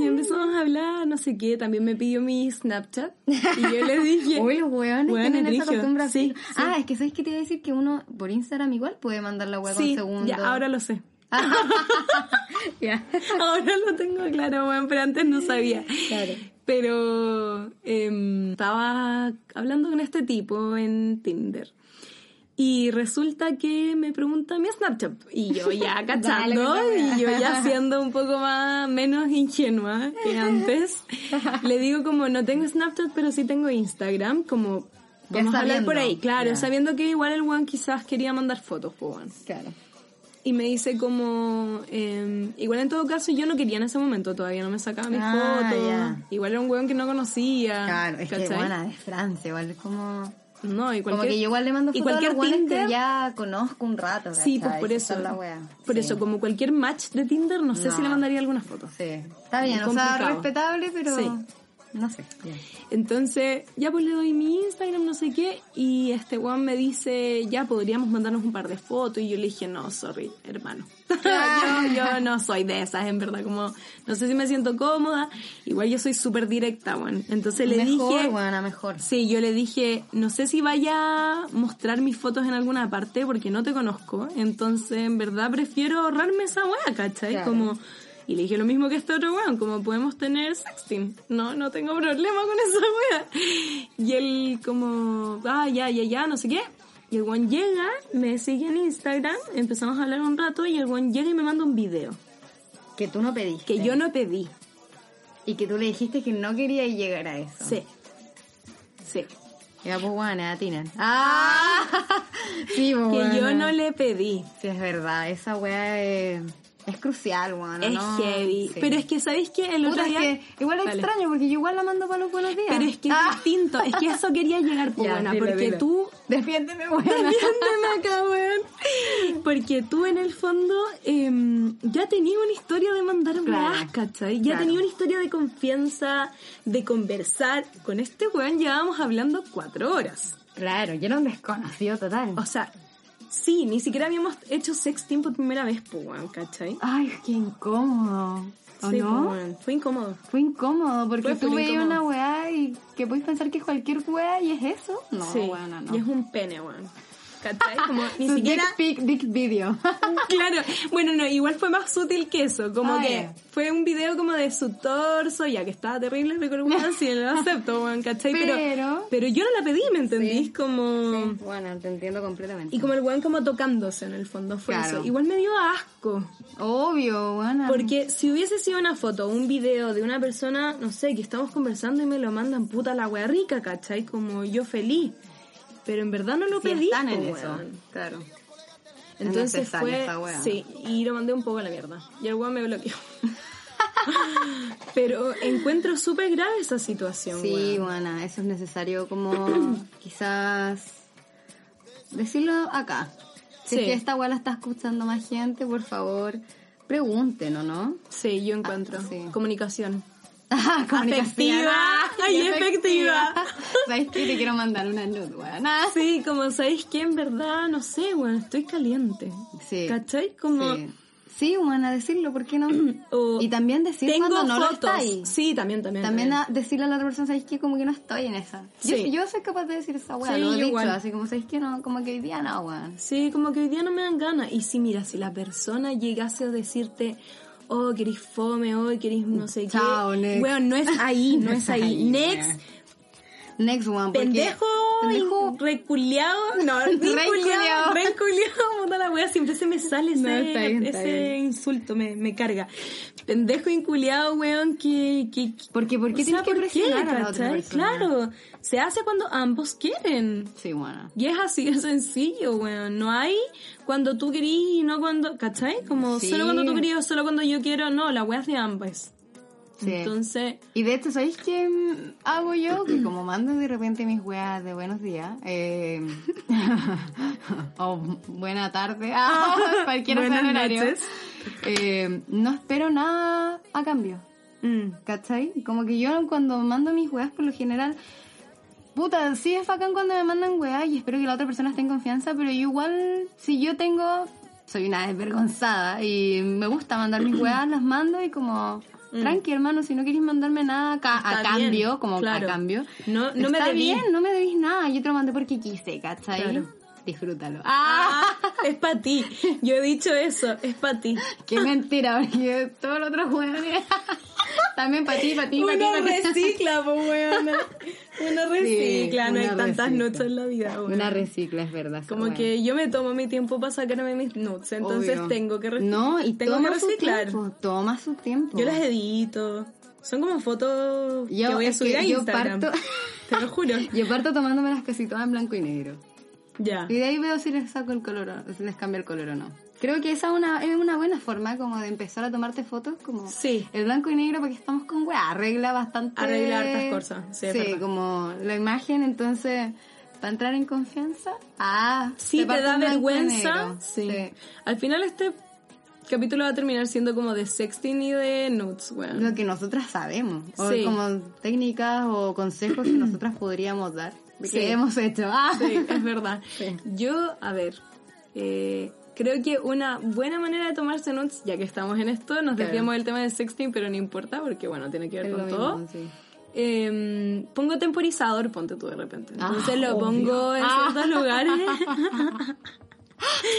Y empezamos a hablar, no sé qué, también me pidió mi Snapchat. Y yo le dije... Uy, los weones Weón, tienen esa costumbre así. Sí, sí. Ah, es que ¿sabes qué te iba a decir? Que uno por Instagram igual puede mandar la con sí, segundo. ya, ahora lo sé. Ya. Ahora lo tengo claro, weón, pero antes no sabía. Claro. Pero em, estaba hablando con este tipo en Tinder. Y resulta que me pregunta mi Snapchat. Y yo ya cachando, y yo ya siendo un poco más, menos ingenua que antes, le digo como no tengo Snapchat, pero sí tengo Instagram, como vamos a hablar por ahí. Claro, sabiendo que igual el one quizás quería mandar fotos, pues. Claro. Y me dice como, eh, igual en todo caso yo no quería en ese momento, todavía no me sacaba mis Ah, fotos. Igual era un weón que no conocía. Claro, es que ¿cachai? buena de Francia, igual es como... No, y Como cualquier, que yo igual le mando y fotos a los cualquier weones Tinder, que ya conozco un rato, Sí, pues ¿cachai? por eso. es la wea. Por Sí. eso, como cualquier match de Tinder, no sé No. si le mandaría alguna foto. Sí, está bien, o sea, respetable, pero... Sí. No sé. Entonces, ya pues le doy mi Instagram, no sé qué, y este weón me dice, ya podríamos mandarnos un par de fotos, y yo le dije, no, sorry, hermano. yo, yo no soy de esas, en verdad, como, no sé si me siento cómoda, igual yo soy súper directa, weón. Entonces le mejor, dije, buena, mejor. Sí, yo le dije, no sé si vaya a mostrar mis fotos en alguna parte porque no te conozco, entonces en verdad prefiero ahorrarme esa weá, ¿cachai? Claro. Como, y le dije lo mismo que este otro weón, como podemos tener sexting, no, no tengo problema con esa weá. Y él como, ah, ya, ya, ya, no sé qué. Y el weón llega, me sigue en Instagram, empezamos a hablar un rato y el weón llega y me manda un video Que tú no pediste. que yo no pedí. Y que tú le dijiste que no querías llegar a eso. Sí. Sí. Ya, pues, buena, atinan. ¡Ah! sí, pues, Que yo no le pedí. Sí, es verdad. Esa weá es, es crucial, weón. Es ¿no? heavy. Sí. Pero es que, ¿sabéis qué? El Puta, otro es día... que igual es Dale. extraño porque yo igual la mando para los buenos días. Pero es que es Ah. distinto. Es que eso quería llegar, pues, Ya, buena. dilo, porque dilo. tú... Defiéndeme, buena. Defiéndeme acá, weón. Porque tú, en el fondo, em, ya tenías una historia de mandar Claro. ¿cachai? Ya Claro. tenías una historia de confianza, de conversar. Con este weón llevábamos hablando cuatro horas. Claro, yo era un desconocido total. O sea, sí, ni siquiera habíamos hecho sexting por primera vez, pues, ¿cachai? Ay, qué incómodo. ¿O Sí, no? Fue incómodo. Fue incómodo porque Fue tú veías una weá y que puedes pensar que es cualquier weá y es eso. No, sí, no. y es un pene, weón. ¿Cachai? Como ni siquiera... Dick, pic, dick video. Claro, bueno, no, igual fue más sutil que eso, como Ah, que ya. fue un video como de su torso, ya que estaba terrible, bueno, sí, lo acepto, weón, ¿cachai? Pero, Pero- pero yo no la pedí, ¿me entendís? Sí. Como... bueno, te entiendo completamente. Y como el weón como tocándose en el fondo, fue Claro. eso. Igual me dio asco, Obvio, bueno. porque si hubiese sido una foto o un video de una persona, no sé, que estamos conversando y me lo mandan puta la wea rica, ¿cachai? Como yo feliz. Pero en verdad no lo Sí pedí, están en po, eso. Claro. Entonces necesaria fue, sí, y lo mandé un poco a la mierda. Y el weón me bloqueó. Pero encuentro súper grave esa situación, Sí, bueno, eso es necesario como quizás decirlo acá. Si Sí. es que esta weá la está escuchando más gente, por favor, pregunten, ¿o no? Sí, yo encuentro. sí. Comunicación. Ah, Afectiva. Ay, efectiva. ¿Sabes qué? Te quiero mandar una nude, weón. Ah, Sí, como sabéis que en verdad, no sé, weón, estoy caliente. Sí. ¿Cachai? Como... Sí, sí bueno, decirlo, ¿por qué no? o y también decir tengo cuando no lo fotos. está ahí. Sí, también, también. También también. a decirle a la otra persona, ¿sabes qué? Como que no estoy en esa. Yo, Sí. yo soy capaz de decir esa weá, Sí, lo he dicho, igual. así como, ¿sabes qué? No, como que hoy día no, weón. Sí, como que hoy día no me dan ganas. Y si, mira, si la persona llegase a decirte, oh, querís fome, oh, querís no sé Chao, qué. next. Bueno, no es ahí, no es ahí. Next. Next one, porque- pendejo, pendejo, reculeado. No, reculeado, Reculeado. la wea, siempre se me sale ese, No, está bien, está ese bien. insulto, me, me carga. Pendejo inculeado, weón, que... que Porque, ¿por qué o sea, tienes que ¿por presionar a la otra cachai? persona? Claro, se hace cuando ambos quieren. Sí, bueno. Y es así de sencillo, weón. No hay cuando tú querís y no cuando, ¿cachai? Como Sí. solo cuando tú querías solo cuando yo quiero. No, la es de ambas. Sí. Entonces, Y de hecho, ¿sabéis qué hago yo? Que como mando de repente mis weas de buenos días, eh, o buena tarde, ah, cualquier horario, eh, no espero nada a cambio. Mm. ¿Cachai? Como que yo cuando mando mis weas, por lo general, puta, sí es bacán cuando me mandan weas y espero que la otra persona esté en confianza, pero yo igual, si yo tengo, soy una desvergonzada y me gusta mandar mis weas, las mando y como, tranqui hermano, si no queréis mandarme nada a, ca- a Mm. Está bien, cambio, como claro. a cambio, No- no me está debí. bien, no me debís nada, yo te lo mandé porque quise, ¿cachai? Claro. Disfrútalo. Ah, es para ti. Yo he dicho eso, es para ti. Qué mentira, porque todos los otros juegos también para ti, para ti, para ti, Uno recicla, pues. Uno recicla, no hay tantas noches en la vida, weona. Una recicla, es verdad. Como que yo me tomo mi tiempo para sacarme mis notes, entonces Obvio. tengo que reciclar. No, y tengo toma que su reciclar. tiempo, toma su tiempo. Yo las edito. Son como fotos Yo- que voy a subir a yo Instagram. parto- Te lo juro. Yo parto tomándomelas casi todas en blanco y negro. Ya. Y de ahí veo si les saco el color, o- si les cambio el color o no. Creo que esa es una, es una buena forma como de empezar a tomarte fotos, como Sí. el blanco y negro porque estamos con weá, arregla bastante. Arregla hartas cosas, sí, verdad. como la imagen, entonces, para entrar en confianza, ah, Sí, te parto da vergüenza. negro. Sí. Al final este capítulo va a terminar siendo como de sexting y de nudes, weón. Lo que nosotras sabemos, o Sí. como técnicas o consejos que nosotras podríamos dar, Sí. que hemos hecho. Ah. Sí, es verdad. Sí. Yo, a ver, eh, creo que una buena manera de tomarse notes, ya que estamos en esto, nos Claro. desviamos del tema de sexting, pero no importa porque, bueno, tiene que ver Es con mismo, todo. sí. Eh, pongo temporizador, ponte tú de repente. Ah, Entonces lo obvio. pongo en Ah. ciertos lugares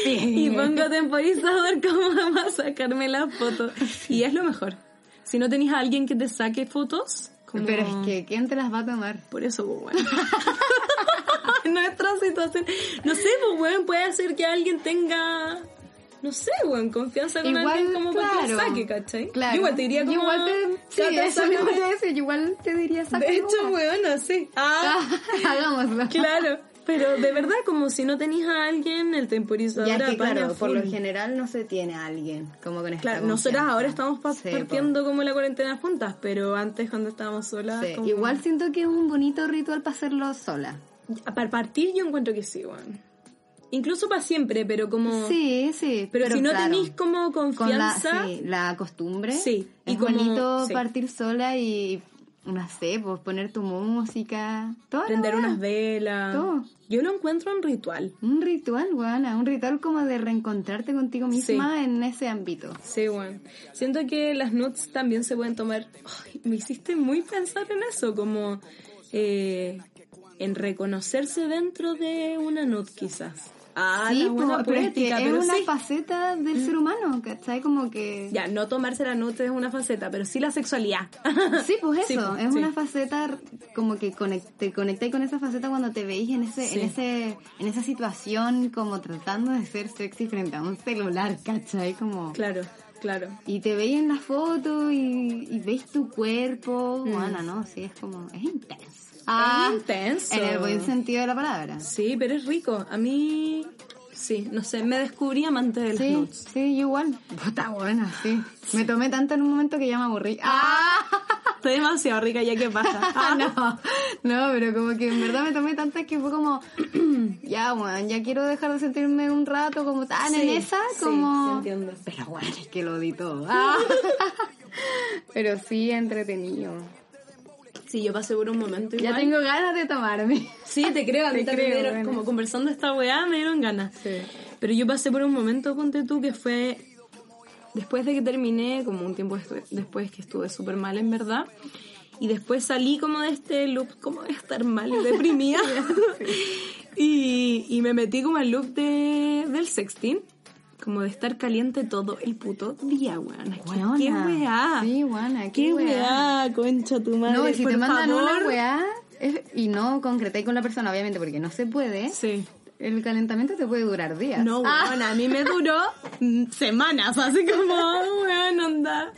y pongo temporizador como para sacarme la foto. Y es lo mejor. Si no tenéis a alguien que te saque fotos, como... Pero es que, ¿quién te las va a tomar? Por eso, pues, bueno. Nuestra situación. No sé, pues, weón, puede ser que alguien tenga. No sé, weón, confianza con Igual, alguien como para que claro. la saque, ¿cachai? Claro. Yo igual te diría como. igual te, sí, de eso igual te diría saca De hecho, weón, no sé. Ah, Ah, hagámoslo. claro. Pero de verdad, como si no tenías a alguien, el temporizador Ya es que apaña claro, por lo general no se tiene a alguien como con esta Claro, nosotras ahora estamos Sí, partiendo como la cuarentena juntas, pero antes cuando estábamos solas. Sí, como- Igual siento que es un bonito ritual para hacerlo sola. Para partir yo encuentro que sí, weón. Incluso para siempre, pero como... Sí, sí. Pero, si no claro, tenéis como con la, confianza... sí, la costumbre. Sí, y Es como- bonito sí. partir sola y, no sé, pues poner tu música. Todo prender unas velas. Todo. Yo lo encuentro un ritual. Un ritual, Guana, un ritual como de reencontrarte contigo misma en ese ámbito. Sí, bueno. Siento que las nudes también se pueden tomar. Me hiciste muy pensar en eso, como eh, en reconocerse dentro de una nude, quizás. Ah, sí, la buena pero es que poética, es pero una sí. Mm. faceta del ser humano, ¿cachai? Como que... Ya, no tomarse la nude es una faceta, pero sí la sexualidad. Sí, pues Sí, eso, pues, es sí. una faceta como que conect- te conectáis con esa faceta cuando te veis en ese, Sí. en ese, en esa situación como tratando de ser sexy frente a un celular, ¿cachai? Como claro, claro. y te veis en la foto y, y veis tu cuerpo, Mm. bueno, no, sí, es como, es intenso. Ah, es intenso. En el buen sentido de la palabra. Sí, pero es rico. A mí, sí, no sé, me descubrí amante de las Sí, sí, igual. Puta buena, sí. Me tomé tanto en un momento que ya me aburrí. ¡Ah! Estoy demasiado rica, ya que pasa. Ah, no, no, pero como que en verdad me tomé tantas que fue como, ya, weón, ya quiero dejar de sentirme un rato como tan en Sí, esa, sí, como... te entiendo. Pero bueno, es que lo di todo. Ah. pero sí, entretenido. Sí, yo pasé por un momento Ya igual. tengo ganas de tomarme. Sí, te creo, a mí Te también creo, dieron- como conversando esta weá me dieron ganas. Sí. Pero yo pasé por un momento, ponte tú, que fue después de que terminé, como un tiempo después que estuve súper mal en verdad. Y después salí como de este loop, como de estar mal y deprimida. y, y me metí como al loop de, del sexting. Como de estar caliente todo el puto día, weón. ¿Qué, Weona. qué weá? Sí, buena, ¿Qué weá, concha tu madre? No, y si por te mandan favor. una weá es- y no concretáis con la persona, obviamente, porque no se puede, Sí. el calentamiento te puede durar días. No, Ah, weón, a mí me duró mm, semanas, así como, weón, onda.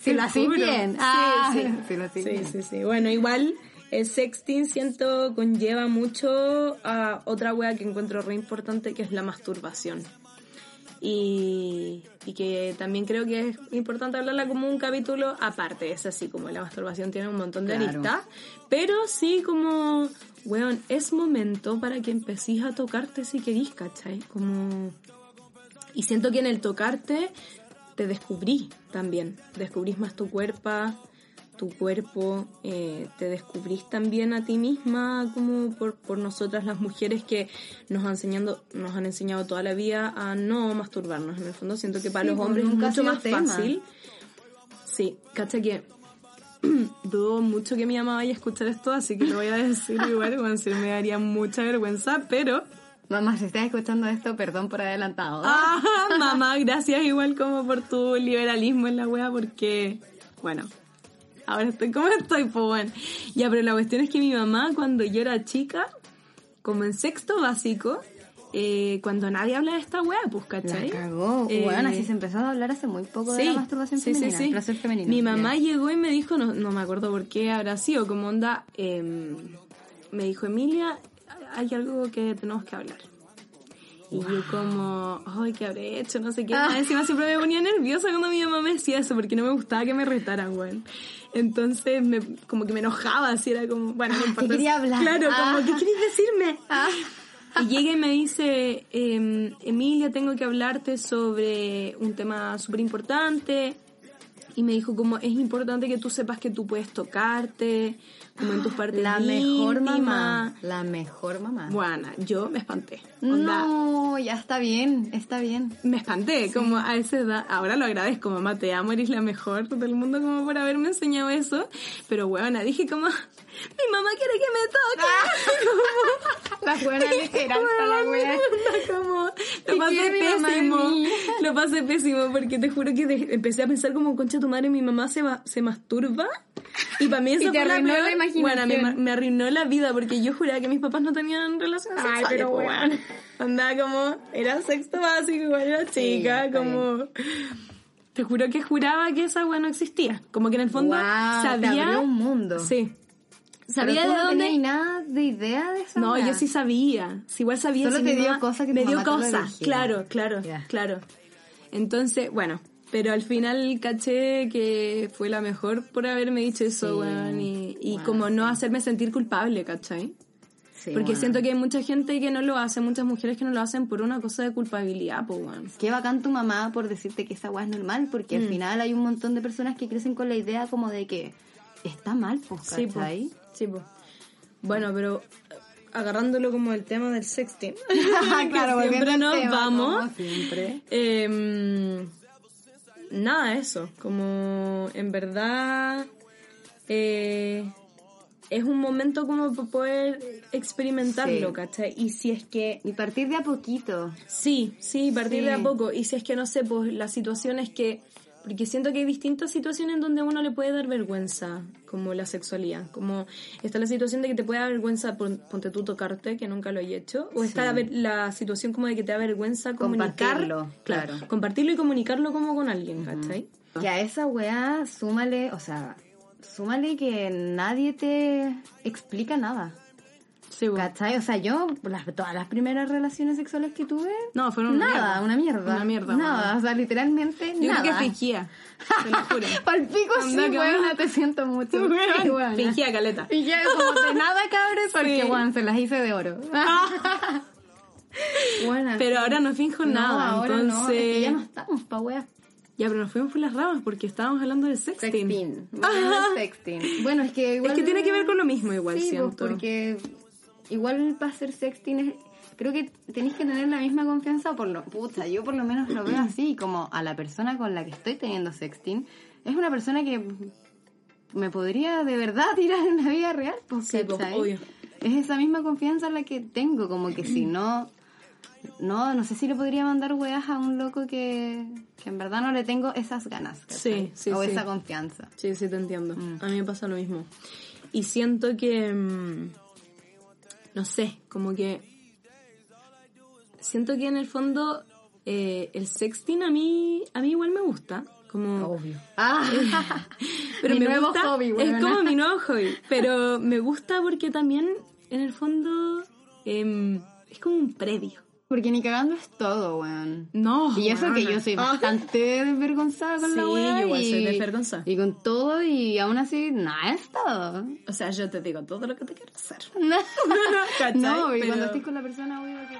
Si lo hacís bien. Sí, Ah, sí. si lo hacís Sí, bien. sí, sí. Bueno, igual el sexting siento conlleva mucho a otra wea que encuentro re importante que es la masturbación. Y, y que también creo que es importante hablarla como un capítulo aparte. Es así como la masturbación tiene un montón de Claro. aristas. Pero sí como, weón, es momento para que empecéis a tocarte si querís, ¿cachai? Como... Y siento que en el tocarte te descubrís también, descubrís más tu cuerpo, tu cuerpo, eh, te descubrís también a ti misma como por, por nosotras las mujeres que nos han, enseñando, nos han enseñado toda la vida a no masturbarnos. En el fondo siento que para Sí, los pues, hombres es mucho más tema. fácil. Sí, cacha que dudo mucho que mi mamá vaya a escuchar esto, así que lo voy a decir igual, bueno, sí, me daría mucha vergüenza, pero... Mamá, si estás escuchando esto, perdón por adelantado. Ah, mamá, gracias igual como por tu liberalismo en la wea, porque, bueno, ahora estoy como estoy, pues bueno. Ya, pero la cuestión es que mi mamá, cuando yo era chica, como en sexto básico, eh, cuando nadie habla de esta wea, pues, La ¿cachai? cagó. Eh, bueno, así se empezó a hablar hace muy poco de la masturbación sí, sí, femenina. sí. placer femenino. Mi mamá llegó y me dijo, no, no me acuerdo por qué habrá sido, como onda, em, me dijo, Emilia, hay algo que tenemos que hablar. Y yo como, ay, ¿qué habré hecho? No sé qué. Ah. Encima siempre me ponía nerviosa cuando mi mamá me decía eso, porque no me gustaba que me retaran, güey. Entonces, me, como que me enojaba, así era como, bueno, no Ah, importa. quería hablar. Claro, Ah. como, ¿qué querés decirme? Ah. Y llega y me dice, em, Emilia, tengo que hablarte sobre un tema súper importante. Y me dijo como, es importante que tú sepas que tú puedes tocarte, como en tus partes La mejor íntimas". mamá. La mejor mamá. Bueno, yo me espanté. Onda, No, ya está bien, está bien. Me espanté, como a esa edad. Ahora lo agradezco, mamá, te amo, eres la mejor del mundo como por haberme enseñado eso. Pero bueno, dije como, mi mamá quiere que me toque. La buena ligera la wea. como, ¿Qué lo pasé pésimo. Lo pasé pésimo porque te juro que de- empecé a pensar como, concha tu madre, mi mamá se, va, se masturba. Y para mí eso fue la peor- la imaginación. Bueno, me, arruinó la vida porque yo juraba que mis papás no tenían relaciones Ay, sexuales. pero bueno. Andaba como, era sexto básico, igual era chica, como... Te juro que juraba que esa weá no existía. Como que en el fondo te sabía... abrió un mundo. Sí. Sabía de no dónde... tenías nada de idea de esa No, yo sí sabía. Igual sabía. Solo te dio mamá- cosa que Me dio mamá te lo cosa, dijera. claro, claro, claro. Entonces, bueno, pero al final caché que fue la mejor por haberme dicho eso, Sí. weón, y, como no hacerme sentir culpable, ¿cachai? Sí, Porque bueno. siento que hay mucha gente que no lo hace, muchas mujeres que no lo hacen por una cosa de culpabilidad, pues. Qué bacán tu mamá por decirte que esa weá es normal, porque Mm. al final hay un montón de personas que crecen con la idea como de que está mal, pues, Sí. ¿cachai? Sí, po. Bueno, pero eh, agarrándolo como el tema del sexting. claro, que siempre nos tema, vamos. siempre. Eh, nada, eso. Como en verdad eh, es un momento como para poder experimentarlo, Sí. ¿cachai? Y si es que Y partir de a poquito. Sí, sí, partir Sí. de a poco. Y si es que no sé, pues la situación es que. Porque siento que hay distintas situaciones en donde a uno le puede dar vergüenza, como la sexualidad. Como está la situación de que te puede dar vergüenza, pon- ponte tú tocarte, que nunca lo he hecho. O está la, la situación como de que te da vergüenza comunicar. Compartirlo, claro. Compartirlo y comunicarlo como con alguien, ¿cachai? Que a esa weá, súmale, o sea, súmale que nadie te explica nada. Sí, bueno. ¿Cachai? O sea, yo, las, todas las primeras relaciones sexuales que tuve, No, fueron una nada, mierda. una mierda. Una mierda, Nada, bueno. o sea, literalmente Yo nada. creo que fingía, te lo juro. Palpico sí, bueno. te siento mucho. Weón, Sí, weona. Fingía caleta. Ya como de nada, cabres, porque, Sí. weón, se las hice de oro. Buena. Pero ahora no finjo no, nada, ahora entonces... no, es que ya no estamos pa' weas. Ya, pero nos fuimos por las ramas porque estábamos hablando de sexting. Sexting. Bueno, sexting. Bueno, es que igual... Es que tiene que ver con lo mismo igual, sí, pues, siento. porque igual para hacer sexting es- creo que tenéis que tener la misma confianza por lo... Puta, yo por lo menos lo veo así, como a la persona con la que estoy teniendo sexting, es una persona que me podría de verdad tirar en la vida real, pues, Sí, pues, obvio. Es esa misma confianza la que tengo, como que si no... No, no sé si le podría mandar weas a un loco que, que en verdad no le tengo esas ganas. ¿cachai? Sí, sí, O sí. esa confianza. Sí, sí, te entiendo. Mm. A mí me pasa lo mismo. Y siento que... mm, no sé, como que... Siento que en el fondo eh, el sexting a mí, a mí igual me gusta. Como, Obvio. Ah, pero mi me nuevo gusta, hobby, es como mi nuevo hobby. Pero me gusta porque también, en el fondo, em, es como un previo. Porque ni cagando es todo, weón. No, Y eso que yo soy Ah. bastante desvergonzada con la Sí, weá. yo igual y, soy desvergonzada. Y con todo, y aún así, nada es todo. O sea, yo te digo todo lo que te quiero hacer. no, y Pero- cuando estés con la persona, obvio que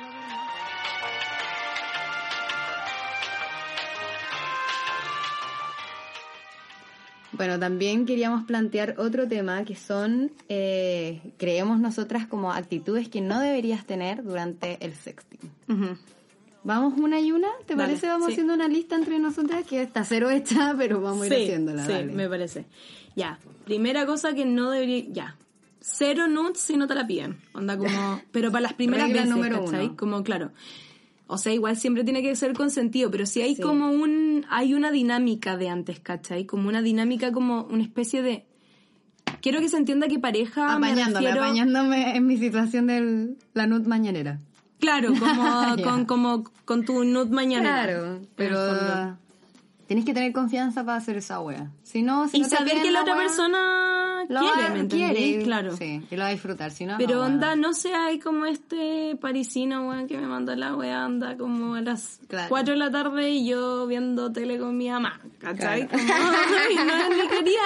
Bueno, también queríamos plantear otro tema que son, eh, creemos nosotras, como actitudes que no deberías tener durante el sexting. ¿Vamos una y una? ¿Te Dale, parece? Vamos sí. haciendo una lista entre nosotras que está cero hecha, pero vamos a ir Sí, haciéndola. sí, dale. me parece. Ya, primera cosa que no debería... Ya, cero nudes si no te la piden. Onda como... Pero para las primeras veces, número ¿cachai? uno. Como, claro... O sea, igual siempre tiene que ser consentido, pero si hay Sí. como un... Hay una dinámica de antes, ¿cachai? Como una dinámica, como una especie de... Quiero que se entienda que pareja me Apañándome, refiero... apañándome en mi situación de la nut mañanera. Claro, como, con, como con tu nude mañana. Claro, pero tienes que tener confianza para hacer esa wea. Si no, si Y no saber que la otra wea, persona quiere, va- ¿me quiere, Claro. Sí, y lo va a disfrutar, si no, Pero no, onda, no sé, hay como este parisino, weón, que me mandó la weá, anda como a las Claro. 4 de la tarde y yo viendo tele con mi mamá, ¿cachai? Claro. Como, ay, no, ni quería,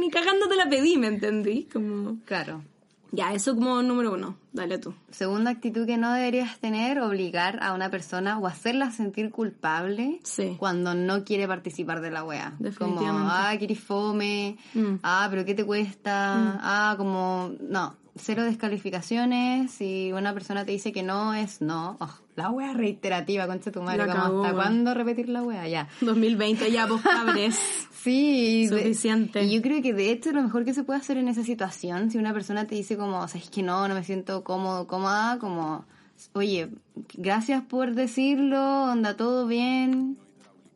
ni cagando te la pedí, ¿me entendí? Como, Claro. Ya, eso como número uno, dale tú. Segunda actitud que no deberías tener, obligar a una persona o hacerla sentir culpable Sí. cuando no quiere participar de la wea. Como, ah, quieres fome, Mm. ah, pero ¿qué te cuesta? Ah, como, no, cero descalificaciones. Si una persona te dice que no, es no. Oh, la wea reiterativa, concha tu madre, como, ¿hasta cuándo repetir la wea? Ya. 2020 ya, vos cabres. Sí, de- Suficiente. y yo creo que de hecho lo mejor que se puede hacer en esa situación, si una persona te dice como, o sea, es que no, no me siento cómodo, cómoda, como, oye, gracias por decirlo, onda todo bien,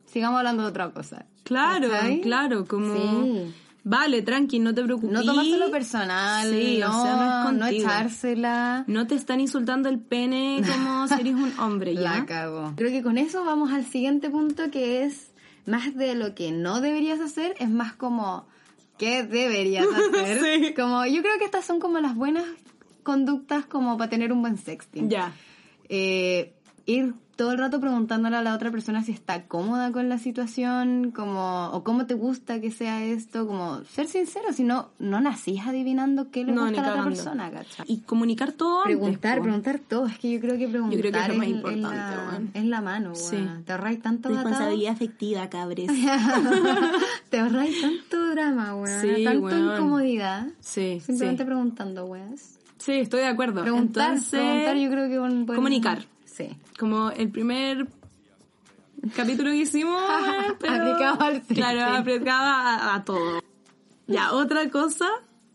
sigamos hablando de otra cosa. Claro, claro, como... Sí. Vale, tranqui, no te preocupes. No tomárselo personal, Sí, no, o sea, no es no contigo. echársela. No te están insultando el pene como si eres un hombre, ¿ya? La cago. Creo que con eso vamos al siguiente punto que es más de lo que no deberías hacer, es más como qué deberías hacer. Sí. Como yo creo que estas son como las buenas conductas como para tener un buen sexting. Ya. Eh, ir todo el rato preguntándole a la otra persona si está cómoda con la situación, como o cómo te gusta que sea esto, como ser sincero, si no no nacís adivinando qué le No, gusta a la otra persona, ¿cachai? Y comunicar todo Preguntar, preguntar todo. Es que yo creo que preguntar creo que es lo más es, importante, la, es la mano, Sí. Te ahorráis tanto. Responsabilidad afectiva, cabres. Te ahorráis tanto drama, weón. Sí, tanto incomodidad. Sí, Simplemente preguntando, weón. Sí, estoy de acuerdo. Preguntar, Entonces, preguntar yo creo que buen... comunicar. Sí. como el primer capítulo que hicimos, pero- Aplicado al. Claro, aplicado a, a todo. Ya, otra cosa,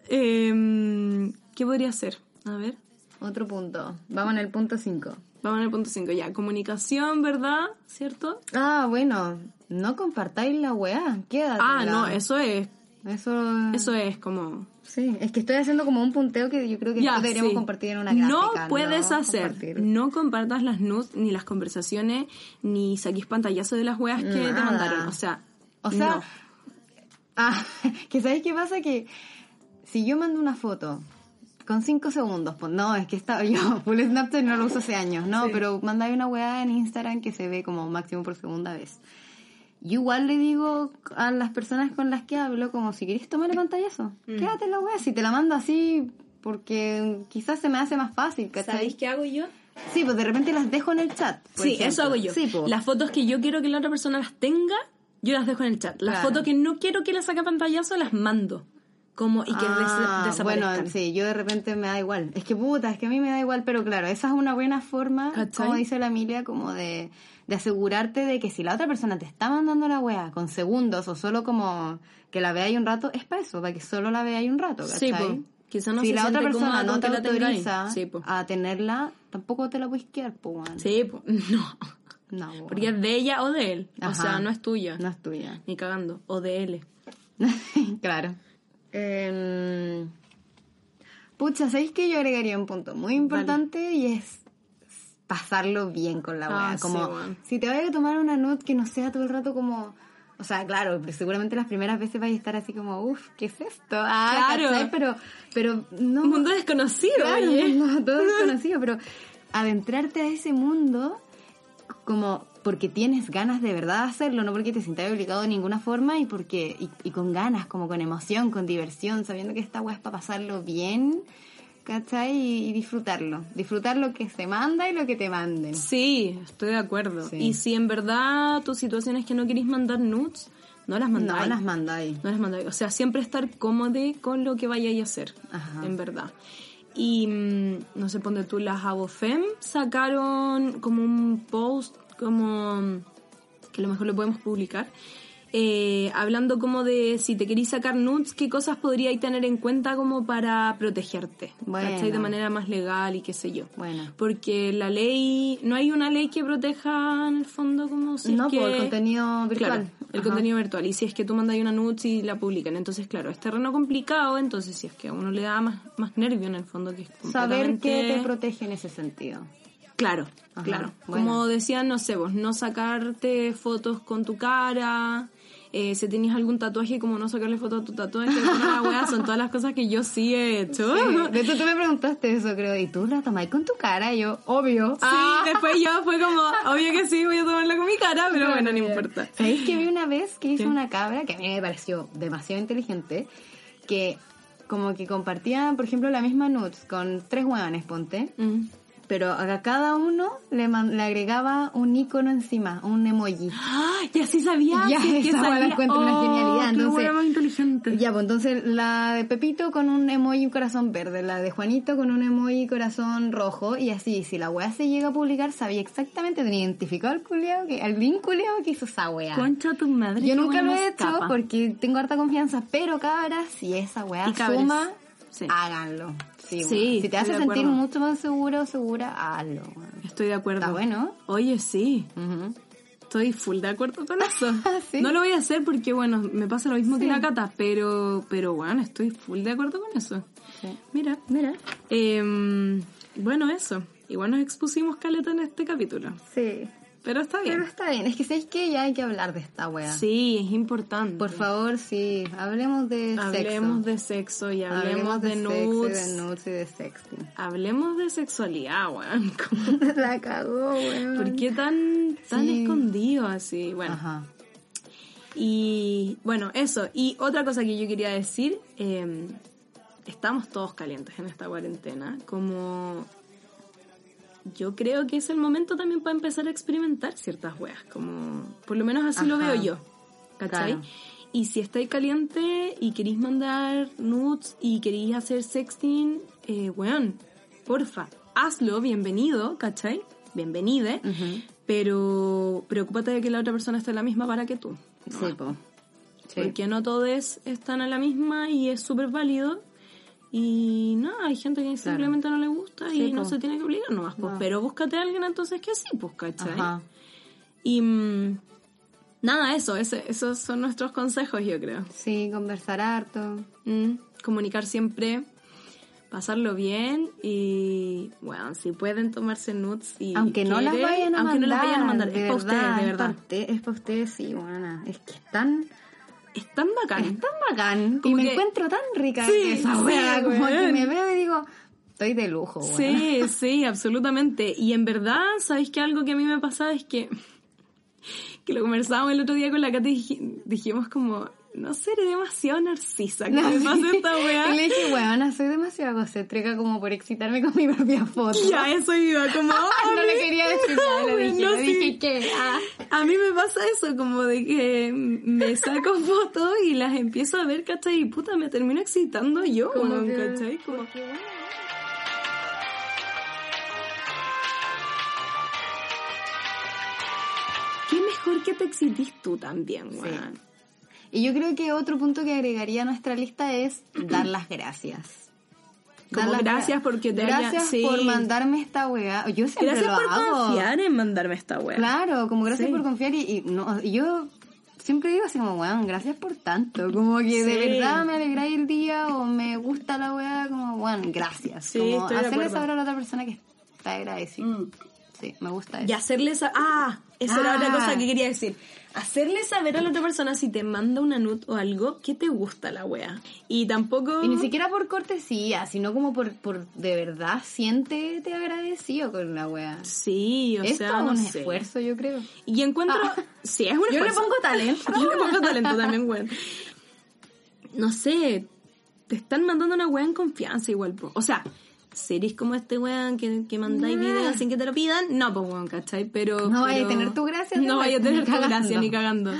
eh, ¿qué podría ser? A ver, Otro punto. Vamos en el punto 5. vamos al punto 5 ya. Comunicación, ¿verdad? ¿Cierto? Ah, bueno. No compartáis la weá. Quédate. Ah, no, eso es, Eso... eso es como... Sí, es que estoy haciendo como un punteo que yo creo que Ya, deberíamos sí. compartir en una gráfica. No puedes hacer, compartir. no compartas las nudes, ni las conversaciones, ni saques pantallazo de las weas que te mandaron. O sea, O sea, no. ah, que ¿sabes qué pasa? Que si yo mando una foto con cinco segundos, pues no, es que estaba yo, full Snapchat no lo uso hace años, no, Sí. pero mandáis una weá en Instagram que se ve como máximo por segunda vez. Yo igual le digo a las personas con las que hablo, como si querés tomar el pantallazo, Mm. quédate la weá, si te la mando así, porque quizás se me hace más fácil, ¿cachai? ¿Sabéis qué hago yo? Sí, pues de repente las dejo en el chat. Sí, ejemplo. eso hago yo. Sí, pues. Las fotos que yo quiero que la otra persona las tenga, yo las dejo en el chat. Las Claro. fotos que no quiero que las saque a pantallazo, las mando. Como, y que Ah, des- desaparezcan. Bueno, sí, yo de repente me da igual. Es que puta, es que a mí me da igual, pero claro, esa es una buena forma, ¿Cachai? como dice la Emilia, como de, de asegurarte de que si la otra persona te está mandando la wea con segundos o solo como que la veáis un rato, es para eso, para que solo la veáis un rato, Sí, ¿cachai? po. Quizá no si se la otra persona no te autoriza Sí, po. a tenerla, tampoco te la puedes quedar, pues, weón. Sí, po. no. No. Porque es de ella o de él. O sea, no es tuya. No es tuya. Ni cagando. O de él. claro. Em, pucha, ¿sabéis que yo agregaría un punto muy importante y es pasarlo bien con la Ah, weá? sí, como, si te vayas a tomar una nude que no sea todo el rato como... O sea, claro, pero seguramente las primeras veces vais a estar así como, uff, ¿qué es esto? Ah, Claro. ¿cachai? Pero, pero no... Un mundo desconocido, Claro, oye. no, todo desconocido, pero adentrarte a ese mundo como porque tienes ganas de verdad de hacerlo, no porque te sientas obligado de ninguna forma y porque y, y con ganas, como con emoción, con diversión, sabiendo que esta weá es para pasarlo bien, ¿cachai? Y, y disfrutarlo, disfrutar lo que se manda y lo que te manden. Sí, estoy de acuerdo. Sí. Y si en verdad tu situación es que no queréis mandar nudes, no las mandáis. No las mandáis. No las mandáis. O sea, siempre estar cómodo con lo que vayáis a hacer, Ajá. en verdad. Y mm, no sé, ponte tú, las Abofem sacaron como un post, como que a lo mejor lo podemos publicar, eh, hablando como de si te queréis sacar nudes, qué cosas podríais tener en cuenta como para protegerte. De manera más legal y qué sé yo. Bueno. Porque la ley, no hay una ley que proteja en el fondo como si no, es que... por el contenido virtual. Claro, el Ajá. contenido virtual. Y si es que tú mandas una nudes y la publican. Entonces, claro, es terreno complicado. Entonces, si es que a uno le da más, más nervio en el fondo que es Saber qué completamente- te protege en ese sentido. Claro, Ajá, claro. bueno. Como decían, no sé, vos, no sacarte fotos con tu cara. Eh, si tenías algún tatuaje, como no sacarle fotos a tu tatuaje. alguna weá, son todas las cosas que yo sí he hecho. Sí, De hecho, tú me preguntaste eso, creo. ¿Y tú la tomáis con tu cara? Y yo, obvio. Sí, después yo fue como, obvio que sí, voy a tomarla con mi cara, pero bueno, no importa. ¿Sabéis que vi una vez que hizo ¿Qué? una cabra que a mí me pareció demasiado inteligente? Que como que compartía, por ejemplo, la misma nudes con tres hueones, ponte. Mm. Pero a cada uno le, man- le agregaba un icono encima, un emoji. ¡Ah! Y así sabía. Ya, que weá la sabía. encuentro una Oh, genialidad, qué entonces- weá más inteligente. Ya, pues entonces la de Pepito con un emoji un corazón verde, la de Juanito con un emoji corazón rojo, y así, si la weá se llega a publicar, sabía exactamente, tenía identificado al culiao, que, al bien culiao que hizo esa weá. Concha tu madre. Yo qué nunca lo he hecho escapa. porque tengo harta confianza, pero cabras, si esa weá cabres. Sí. háganlo. Sí, si te hace sentir mucho más seguro o segura, hazlo. Estoy de acuerdo. Está bueno. Oye, sí. Estoy full de acuerdo con eso. ¿Sí? No lo voy a hacer porque, bueno, me pasa lo mismo que la cata, pero, pero bueno, estoy full de acuerdo con eso. Mira, Mira. em, bueno, eso. Igual nos expusimos caleta en este capítulo. Sí. Pero está bien. Pero está bien, es que sabéis que ya hay que hablar de esta weá. Sí, es importante. Por favor, sí, hablemos de Hablemos sexo. de sexo y hablemos, de, sexo y nudes. de nudes y de sexting. Hablemos de sexualidad, weón. La cagó, weón. ¿Por qué tan, tan Sí. escondido así? Bueno, Ajá. y bueno, eso. Y otra cosa que yo quería decir, eh, estamos todos calientes en esta cuarentena. Como yo creo que es el momento también para empezar a experimentar ciertas weas. Como, por lo menos así lo Ajá. veo yo. ¿Cachai? Claro. Y si estáis caliente y queréis mandar nudes y queréis hacer sexting, eh, weón, porfa, hazlo, bienvenido, ¿cachai? Bienvenide, Ujú. pero preocúpate de que la otra persona esté en la misma para que tú. Sí, po. Sí. Porque no todos están a la misma y es súper válido. Y no, hay gente que simplemente no le gusta y no po. se tiene que obligar nomás. Pues, No. Pero búscate a alguien entonces que sí, pues, ¿cachai? Ajá. Y mm, nada, eso, ese- esos son nuestros consejos, yo creo. Sí, conversar harto. Mm, comunicar siempre, pasarlo bien y, bueno, si pueden tomarse nudes y Aunque no las vayan a aunque mandar. no las vayan a mandar, de es para ustedes, de verdad. Es para ustedes, sí, buena. Es que es tan, Es tan bacán. es tan bacán. Y me que- encuentro tan rica Sí, en esa sí, wea. Como que me veo y digo, estoy de lujo. Sí, sí, absolutamente. Y en verdad, ¿sabéis que algo que a mí me pasa es que, que lo conversábamos el otro día con la Katy y dij- dijimos como, no seré demasiado narcisa, que me pasa esta Y weá. le dije, weona, soy demasiado egocéntrica como por excitarme con mi propia foto. Ya, eso iba, como, a no mí- le quería decir nada, le dije, No, le sí. dije que, ah. A mí me pasa eso, como de que me saco fotos y las empiezo a ver, ¿cachai? Y puta, me termino excitando yo, Como que- ¿cachai? Como, ¿Qué mejor que te excites tú también, weón? Y yo creo que otro punto que agregaría a nuestra lista es dar las gracias. Como Dar las gracias gra- porque te haya- Gracias sí. por mandarme esta weá. Yo siempre Gracias lo por hago. confiar en mandarme esta weá. Claro, como gracias Sí. por confiar y, y no, y yo siempre digo así como, weón, gracias por tanto. Como que de verdad me alegráis el día o me gusta la weá, como, weón, gracias. Sí, como hacerle saber a la otra persona que está agradecida. Mm. Sí, me gusta eso. Y hacerle sa- Ah, esa era Ah. otra cosa que quería decir. Hacerle saber a la otra persona si te manda una nut o algo que te gusta la wea. Y tampoco. Y ni siquiera por cortesía, sino como por, por de verdad siéntete agradecido con la weá. Sí, o es sea, todo no un sé. esfuerzo, yo creo. Y encuentro. Ah. Sí, es un Yo le pongo talento. Yo le pongo talento también, weón. No sé. Te están mandando una wea en confianza igual. O sea, ¿Serís como este weón que, que mandáis videos sin que te lo pidan? No, pues weón, ¿cachai? Pero... No vaya a tener tu gracia, No vaya a tener tu cagando. gracia ni cagando.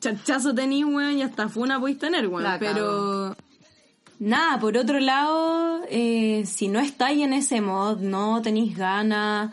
Chachazo tenís, weón, y hasta funa podéis tener, weón. La pero... Nada, por otro lado, eh, si no estáis en ese mod, no tenéis ganas,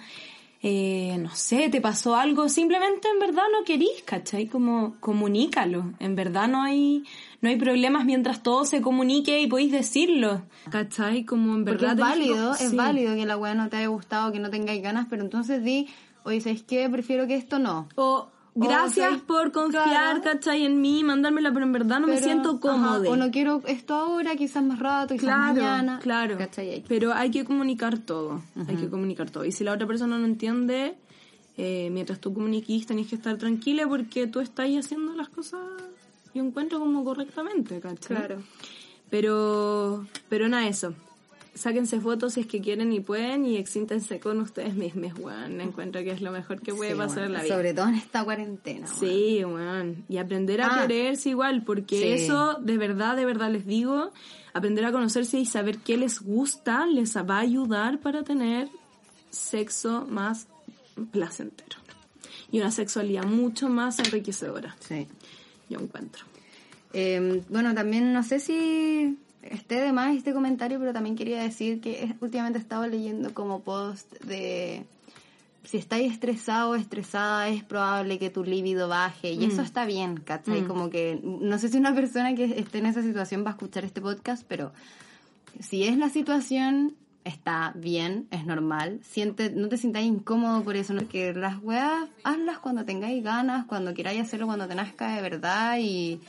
eh, no sé, te pasó algo, simplemente en verdad no querís, ¿cachai? Como comunícalo, en verdad no hay, no hay problemas mientras todo se comunique y podéis decirlo, ¿cachai? Como en Porque verdad... es tenéis válido, es sí. válido que la weá no te haya gustado, que no tengáis ganas, pero entonces di, oye, ¿sabes qué? Prefiero que esto no. O gracias por confiar, claro. ¿cachai? En mí, mandármela, pero en verdad no me Pero, siento ajá, cómoda. o no quiero esto ahora, quizás más rato, quizás Claro, mañana. claro. ¿Cachai? Hay que- Pero hay que comunicar todo. Hay que comunicar todo. Y si la otra persona no entiende, eh, mientras tú comuniquís, tenés que estar tranquila porque tú estás haciendo las cosas, yo encuentro como correctamente, ¿cachai? Pero, pero nada, eso. Sáquense fotos si es que quieren y pueden y exíntense con ustedes mismos, weón. Encuentro que es lo mejor que puede Sí, pasar en la vida. Sobre todo en esta cuarentena. weón. Sí, weón. Y aprender a Ah. quererse igual, porque Sí. eso, de verdad, de verdad les digo, aprender a conocerse y saber qué les gusta les va a ayudar para tener sexo más placentero. Y una sexualidad mucho más enriquecedora, Sí. Yo encuentro. Eh, bueno, también no sé si esté de más este comentario, pero también quería decir que últimamente he estado leyendo como post de si estáis estresado o estresada es probable que tu libido baje y eso está bien, ¿cachai? Como que no sé si una persona que esté en esa situación va a escuchar este podcast, pero si es la situación está bien, es normal, siente, no te sientas incómodo por eso, ¿no? que las weas hazlas cuando tengáis ganas, cuando queráis hacerlo, cuando te nazca de verdad y,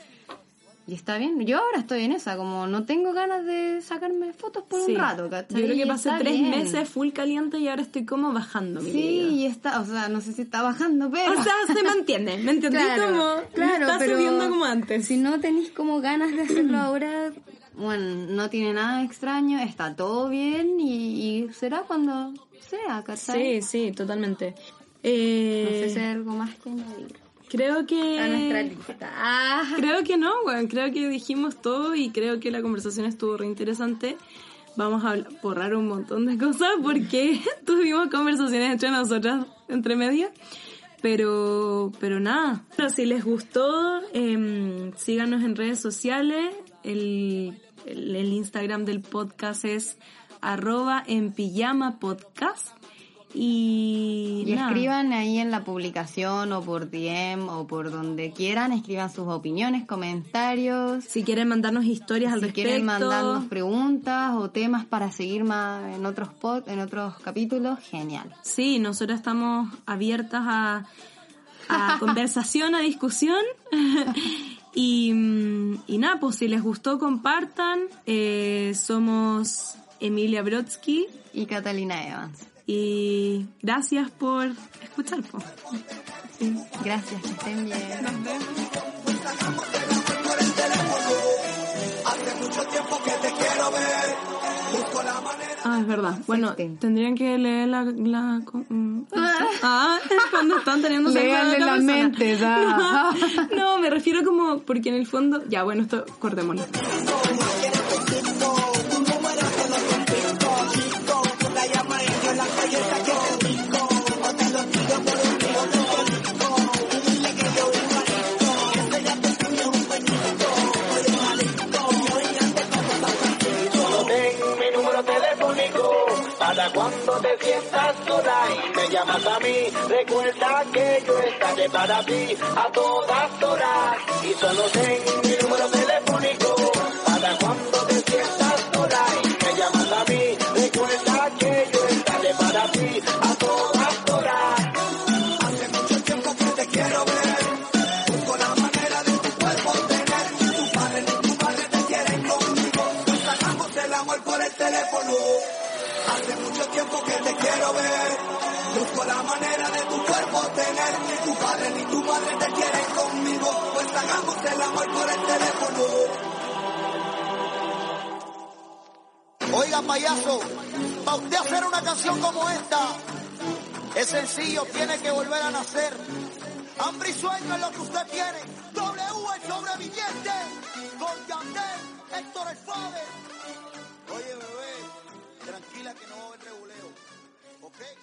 y está bien. Yo ahora estoy en esa, como no tengo ganas de sacarme fotos por Sí. un rato, ¿cachai? Yo creo que pasé tres bien. meses full caliente y ahora estoy como bajando mi Sí, y está, o sea, no sé si está bajando, pero... O sea, se mantiene, ¿me entendés? Claro, como, claro, está pero subiendo como antes. Si no tenéis como ganas de hacerlo ahora, bueno, no tiene nada extraño, está todo bien y, y será cuando sea, ¿cachai? Sí, sí, totalmente. No Eh, sé si hay algo más que añadir Creo que... a nuestra lista. Ah, Creo que no, weón. Creo que dijimos todo y creo que la conversación estuvo re interesante. Vamos a borrar un montón de cosas porque tuvimos conversaciones entre nosotras, entre medias. Pero, pero nada. Pero si les gustó, em, síganos en redes sociales. El, el, el Instagram del podcast es arroba en pijama podcast. Y, escriban ahí en la publicación o por DM o por donde quieran, escriban sus opiniones, comentarios. Si quieren mandarnos historias al si respecto. quieren mandarnos preguntas o temas para seguir más en otros pod, en otros capítulos, genial. Sí, nosotras estamos abiertas a, a conversación, a discusión. y, y nada, pues si les gustó, compartan. Eh, somos Emilia Brodsky Y Catalina Evans. y gracias por escuchar. po. Sí. Gracias, que estén bien. Ah, es verdad. Bueno, Sexting. tendrían que leer la... la mm, ah, cuando están teniendo la mente, no, me refiero como... Porque en el fondo... Ya, bueno, esto cortémoslo. Y me llamas a mí. Recuerda que yo estaré para ti a todas horas. Y solo ten mi número telefónico para cuando te payaso, para usted hacer una canción como esta, es sencillo, tiene que volver a nacer. Hambre y sueño es lo que usted tiene. W el sobreviviente. Con Yandel, Héctor el Father. Oye, bebé, tranquila que no va a haber. ¿Ok?